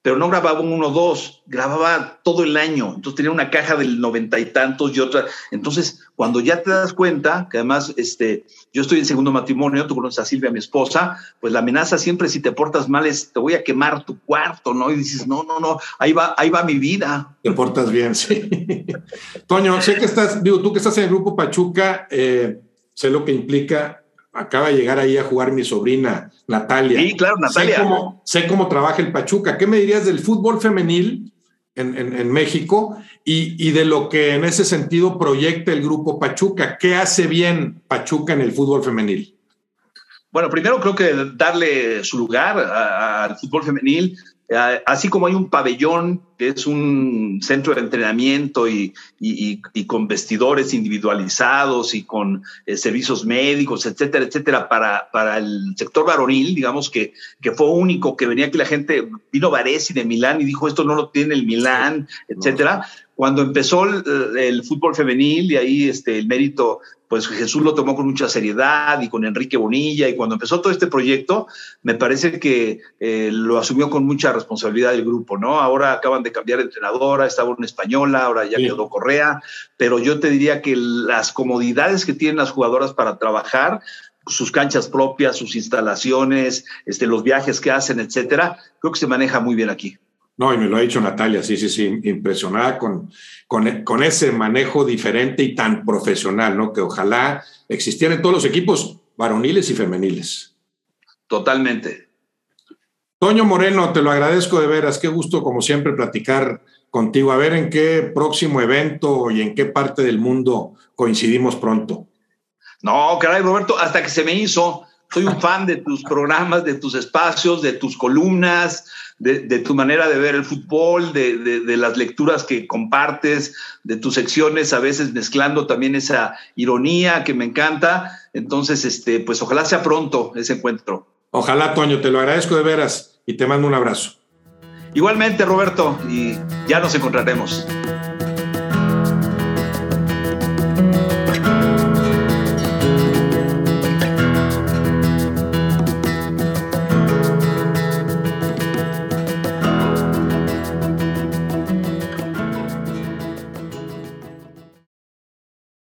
pero no grababa uno o dos, grababa todo el año. Entonces tenía una caja del noventa y tantos y otra. Entonces, cuando ya te das cuenta, que además este, yo estoy en segundo matrimonio, tú conoces a Silvia, mi esposa, pues la amenaza siempre si te portas mal es te voy a quemar tu cuarto, ¿no? Y dices, no, no, no, ahí va, ahí va mi vida. Te portas bien, sí. Toño, sé que estás, digo, tú que estás en el grupo Pachuca, eh, sé lo que implica acaba de llegar ahí a jugar mi sobrina Natalia. Sí, claro, Natalia. Sé cómo, trabaja el Pachuca. ¿Qué me dirías del fútbol femenil en, México y, de lo que en ese sentido proyecta el grupo Pachuca? ¿Qué hace bien Pachuca en el fútbol femenil? Bueno, primero creo que darle su lugar al fútbol femenil, así como hay un pabellón que es un centro de entrenamiento y, con vestidores individualizados y con eh, servicios médicos, etcétera, etcétera, para, para el sector varonil, digamos que, que fue único, que venía aquí la gente, vino Varesi de Milán y dijo, esto no lo tiene el Milán, etcétera. Cuando empezó el, fútbol femenil y ahí este, el mérito, pues Jesús lo tomó con mucha seriedad y con Enrique Bonilla y cuando empezó todo este proyecto, me parece que eh, lo asumió con mucha responsabilidad el grupo, ¿no? Ahora acaban de cambiar de entrenadora, estaba una española, ahora ya quedó Correa, pero yo te diría que las comodidades que tienen las jugadoras para trabajar, sus canchas propias, sus instalaciones, este, los viajes que hacen, etcétera, creo que se maneja muy bien aquí. No, y me lo ha dicho Natalia, sí, sí, sí, impresionada con, con, ese manejo diferente y tan profesional, ¿no? Que ojalá existieran en todos los equipos varoniles y femeniles. Totalmente. Toño Moreno, te lo agradezco de veras, qué gusto como siempre platicar contigo, a ver en qué próximo evento y en qué parte del mundo coincidimos pronto. No, caray, Roberto, hasta que se me hizo soy un fan de tus programas, de tus espacios, de tus columnas, de, tu manera de ver el fútbol, de, las lecturas que compartes, de tus secciones, a veces mezclando también esa ironía que me encanta. Entonces, este, pues ojalá sea pronto ese encuentro. Ojalá, Toño, te lo agradezco de veras y te mando un abrazo. Igualmente, Roberto, y ya nos encontraremos.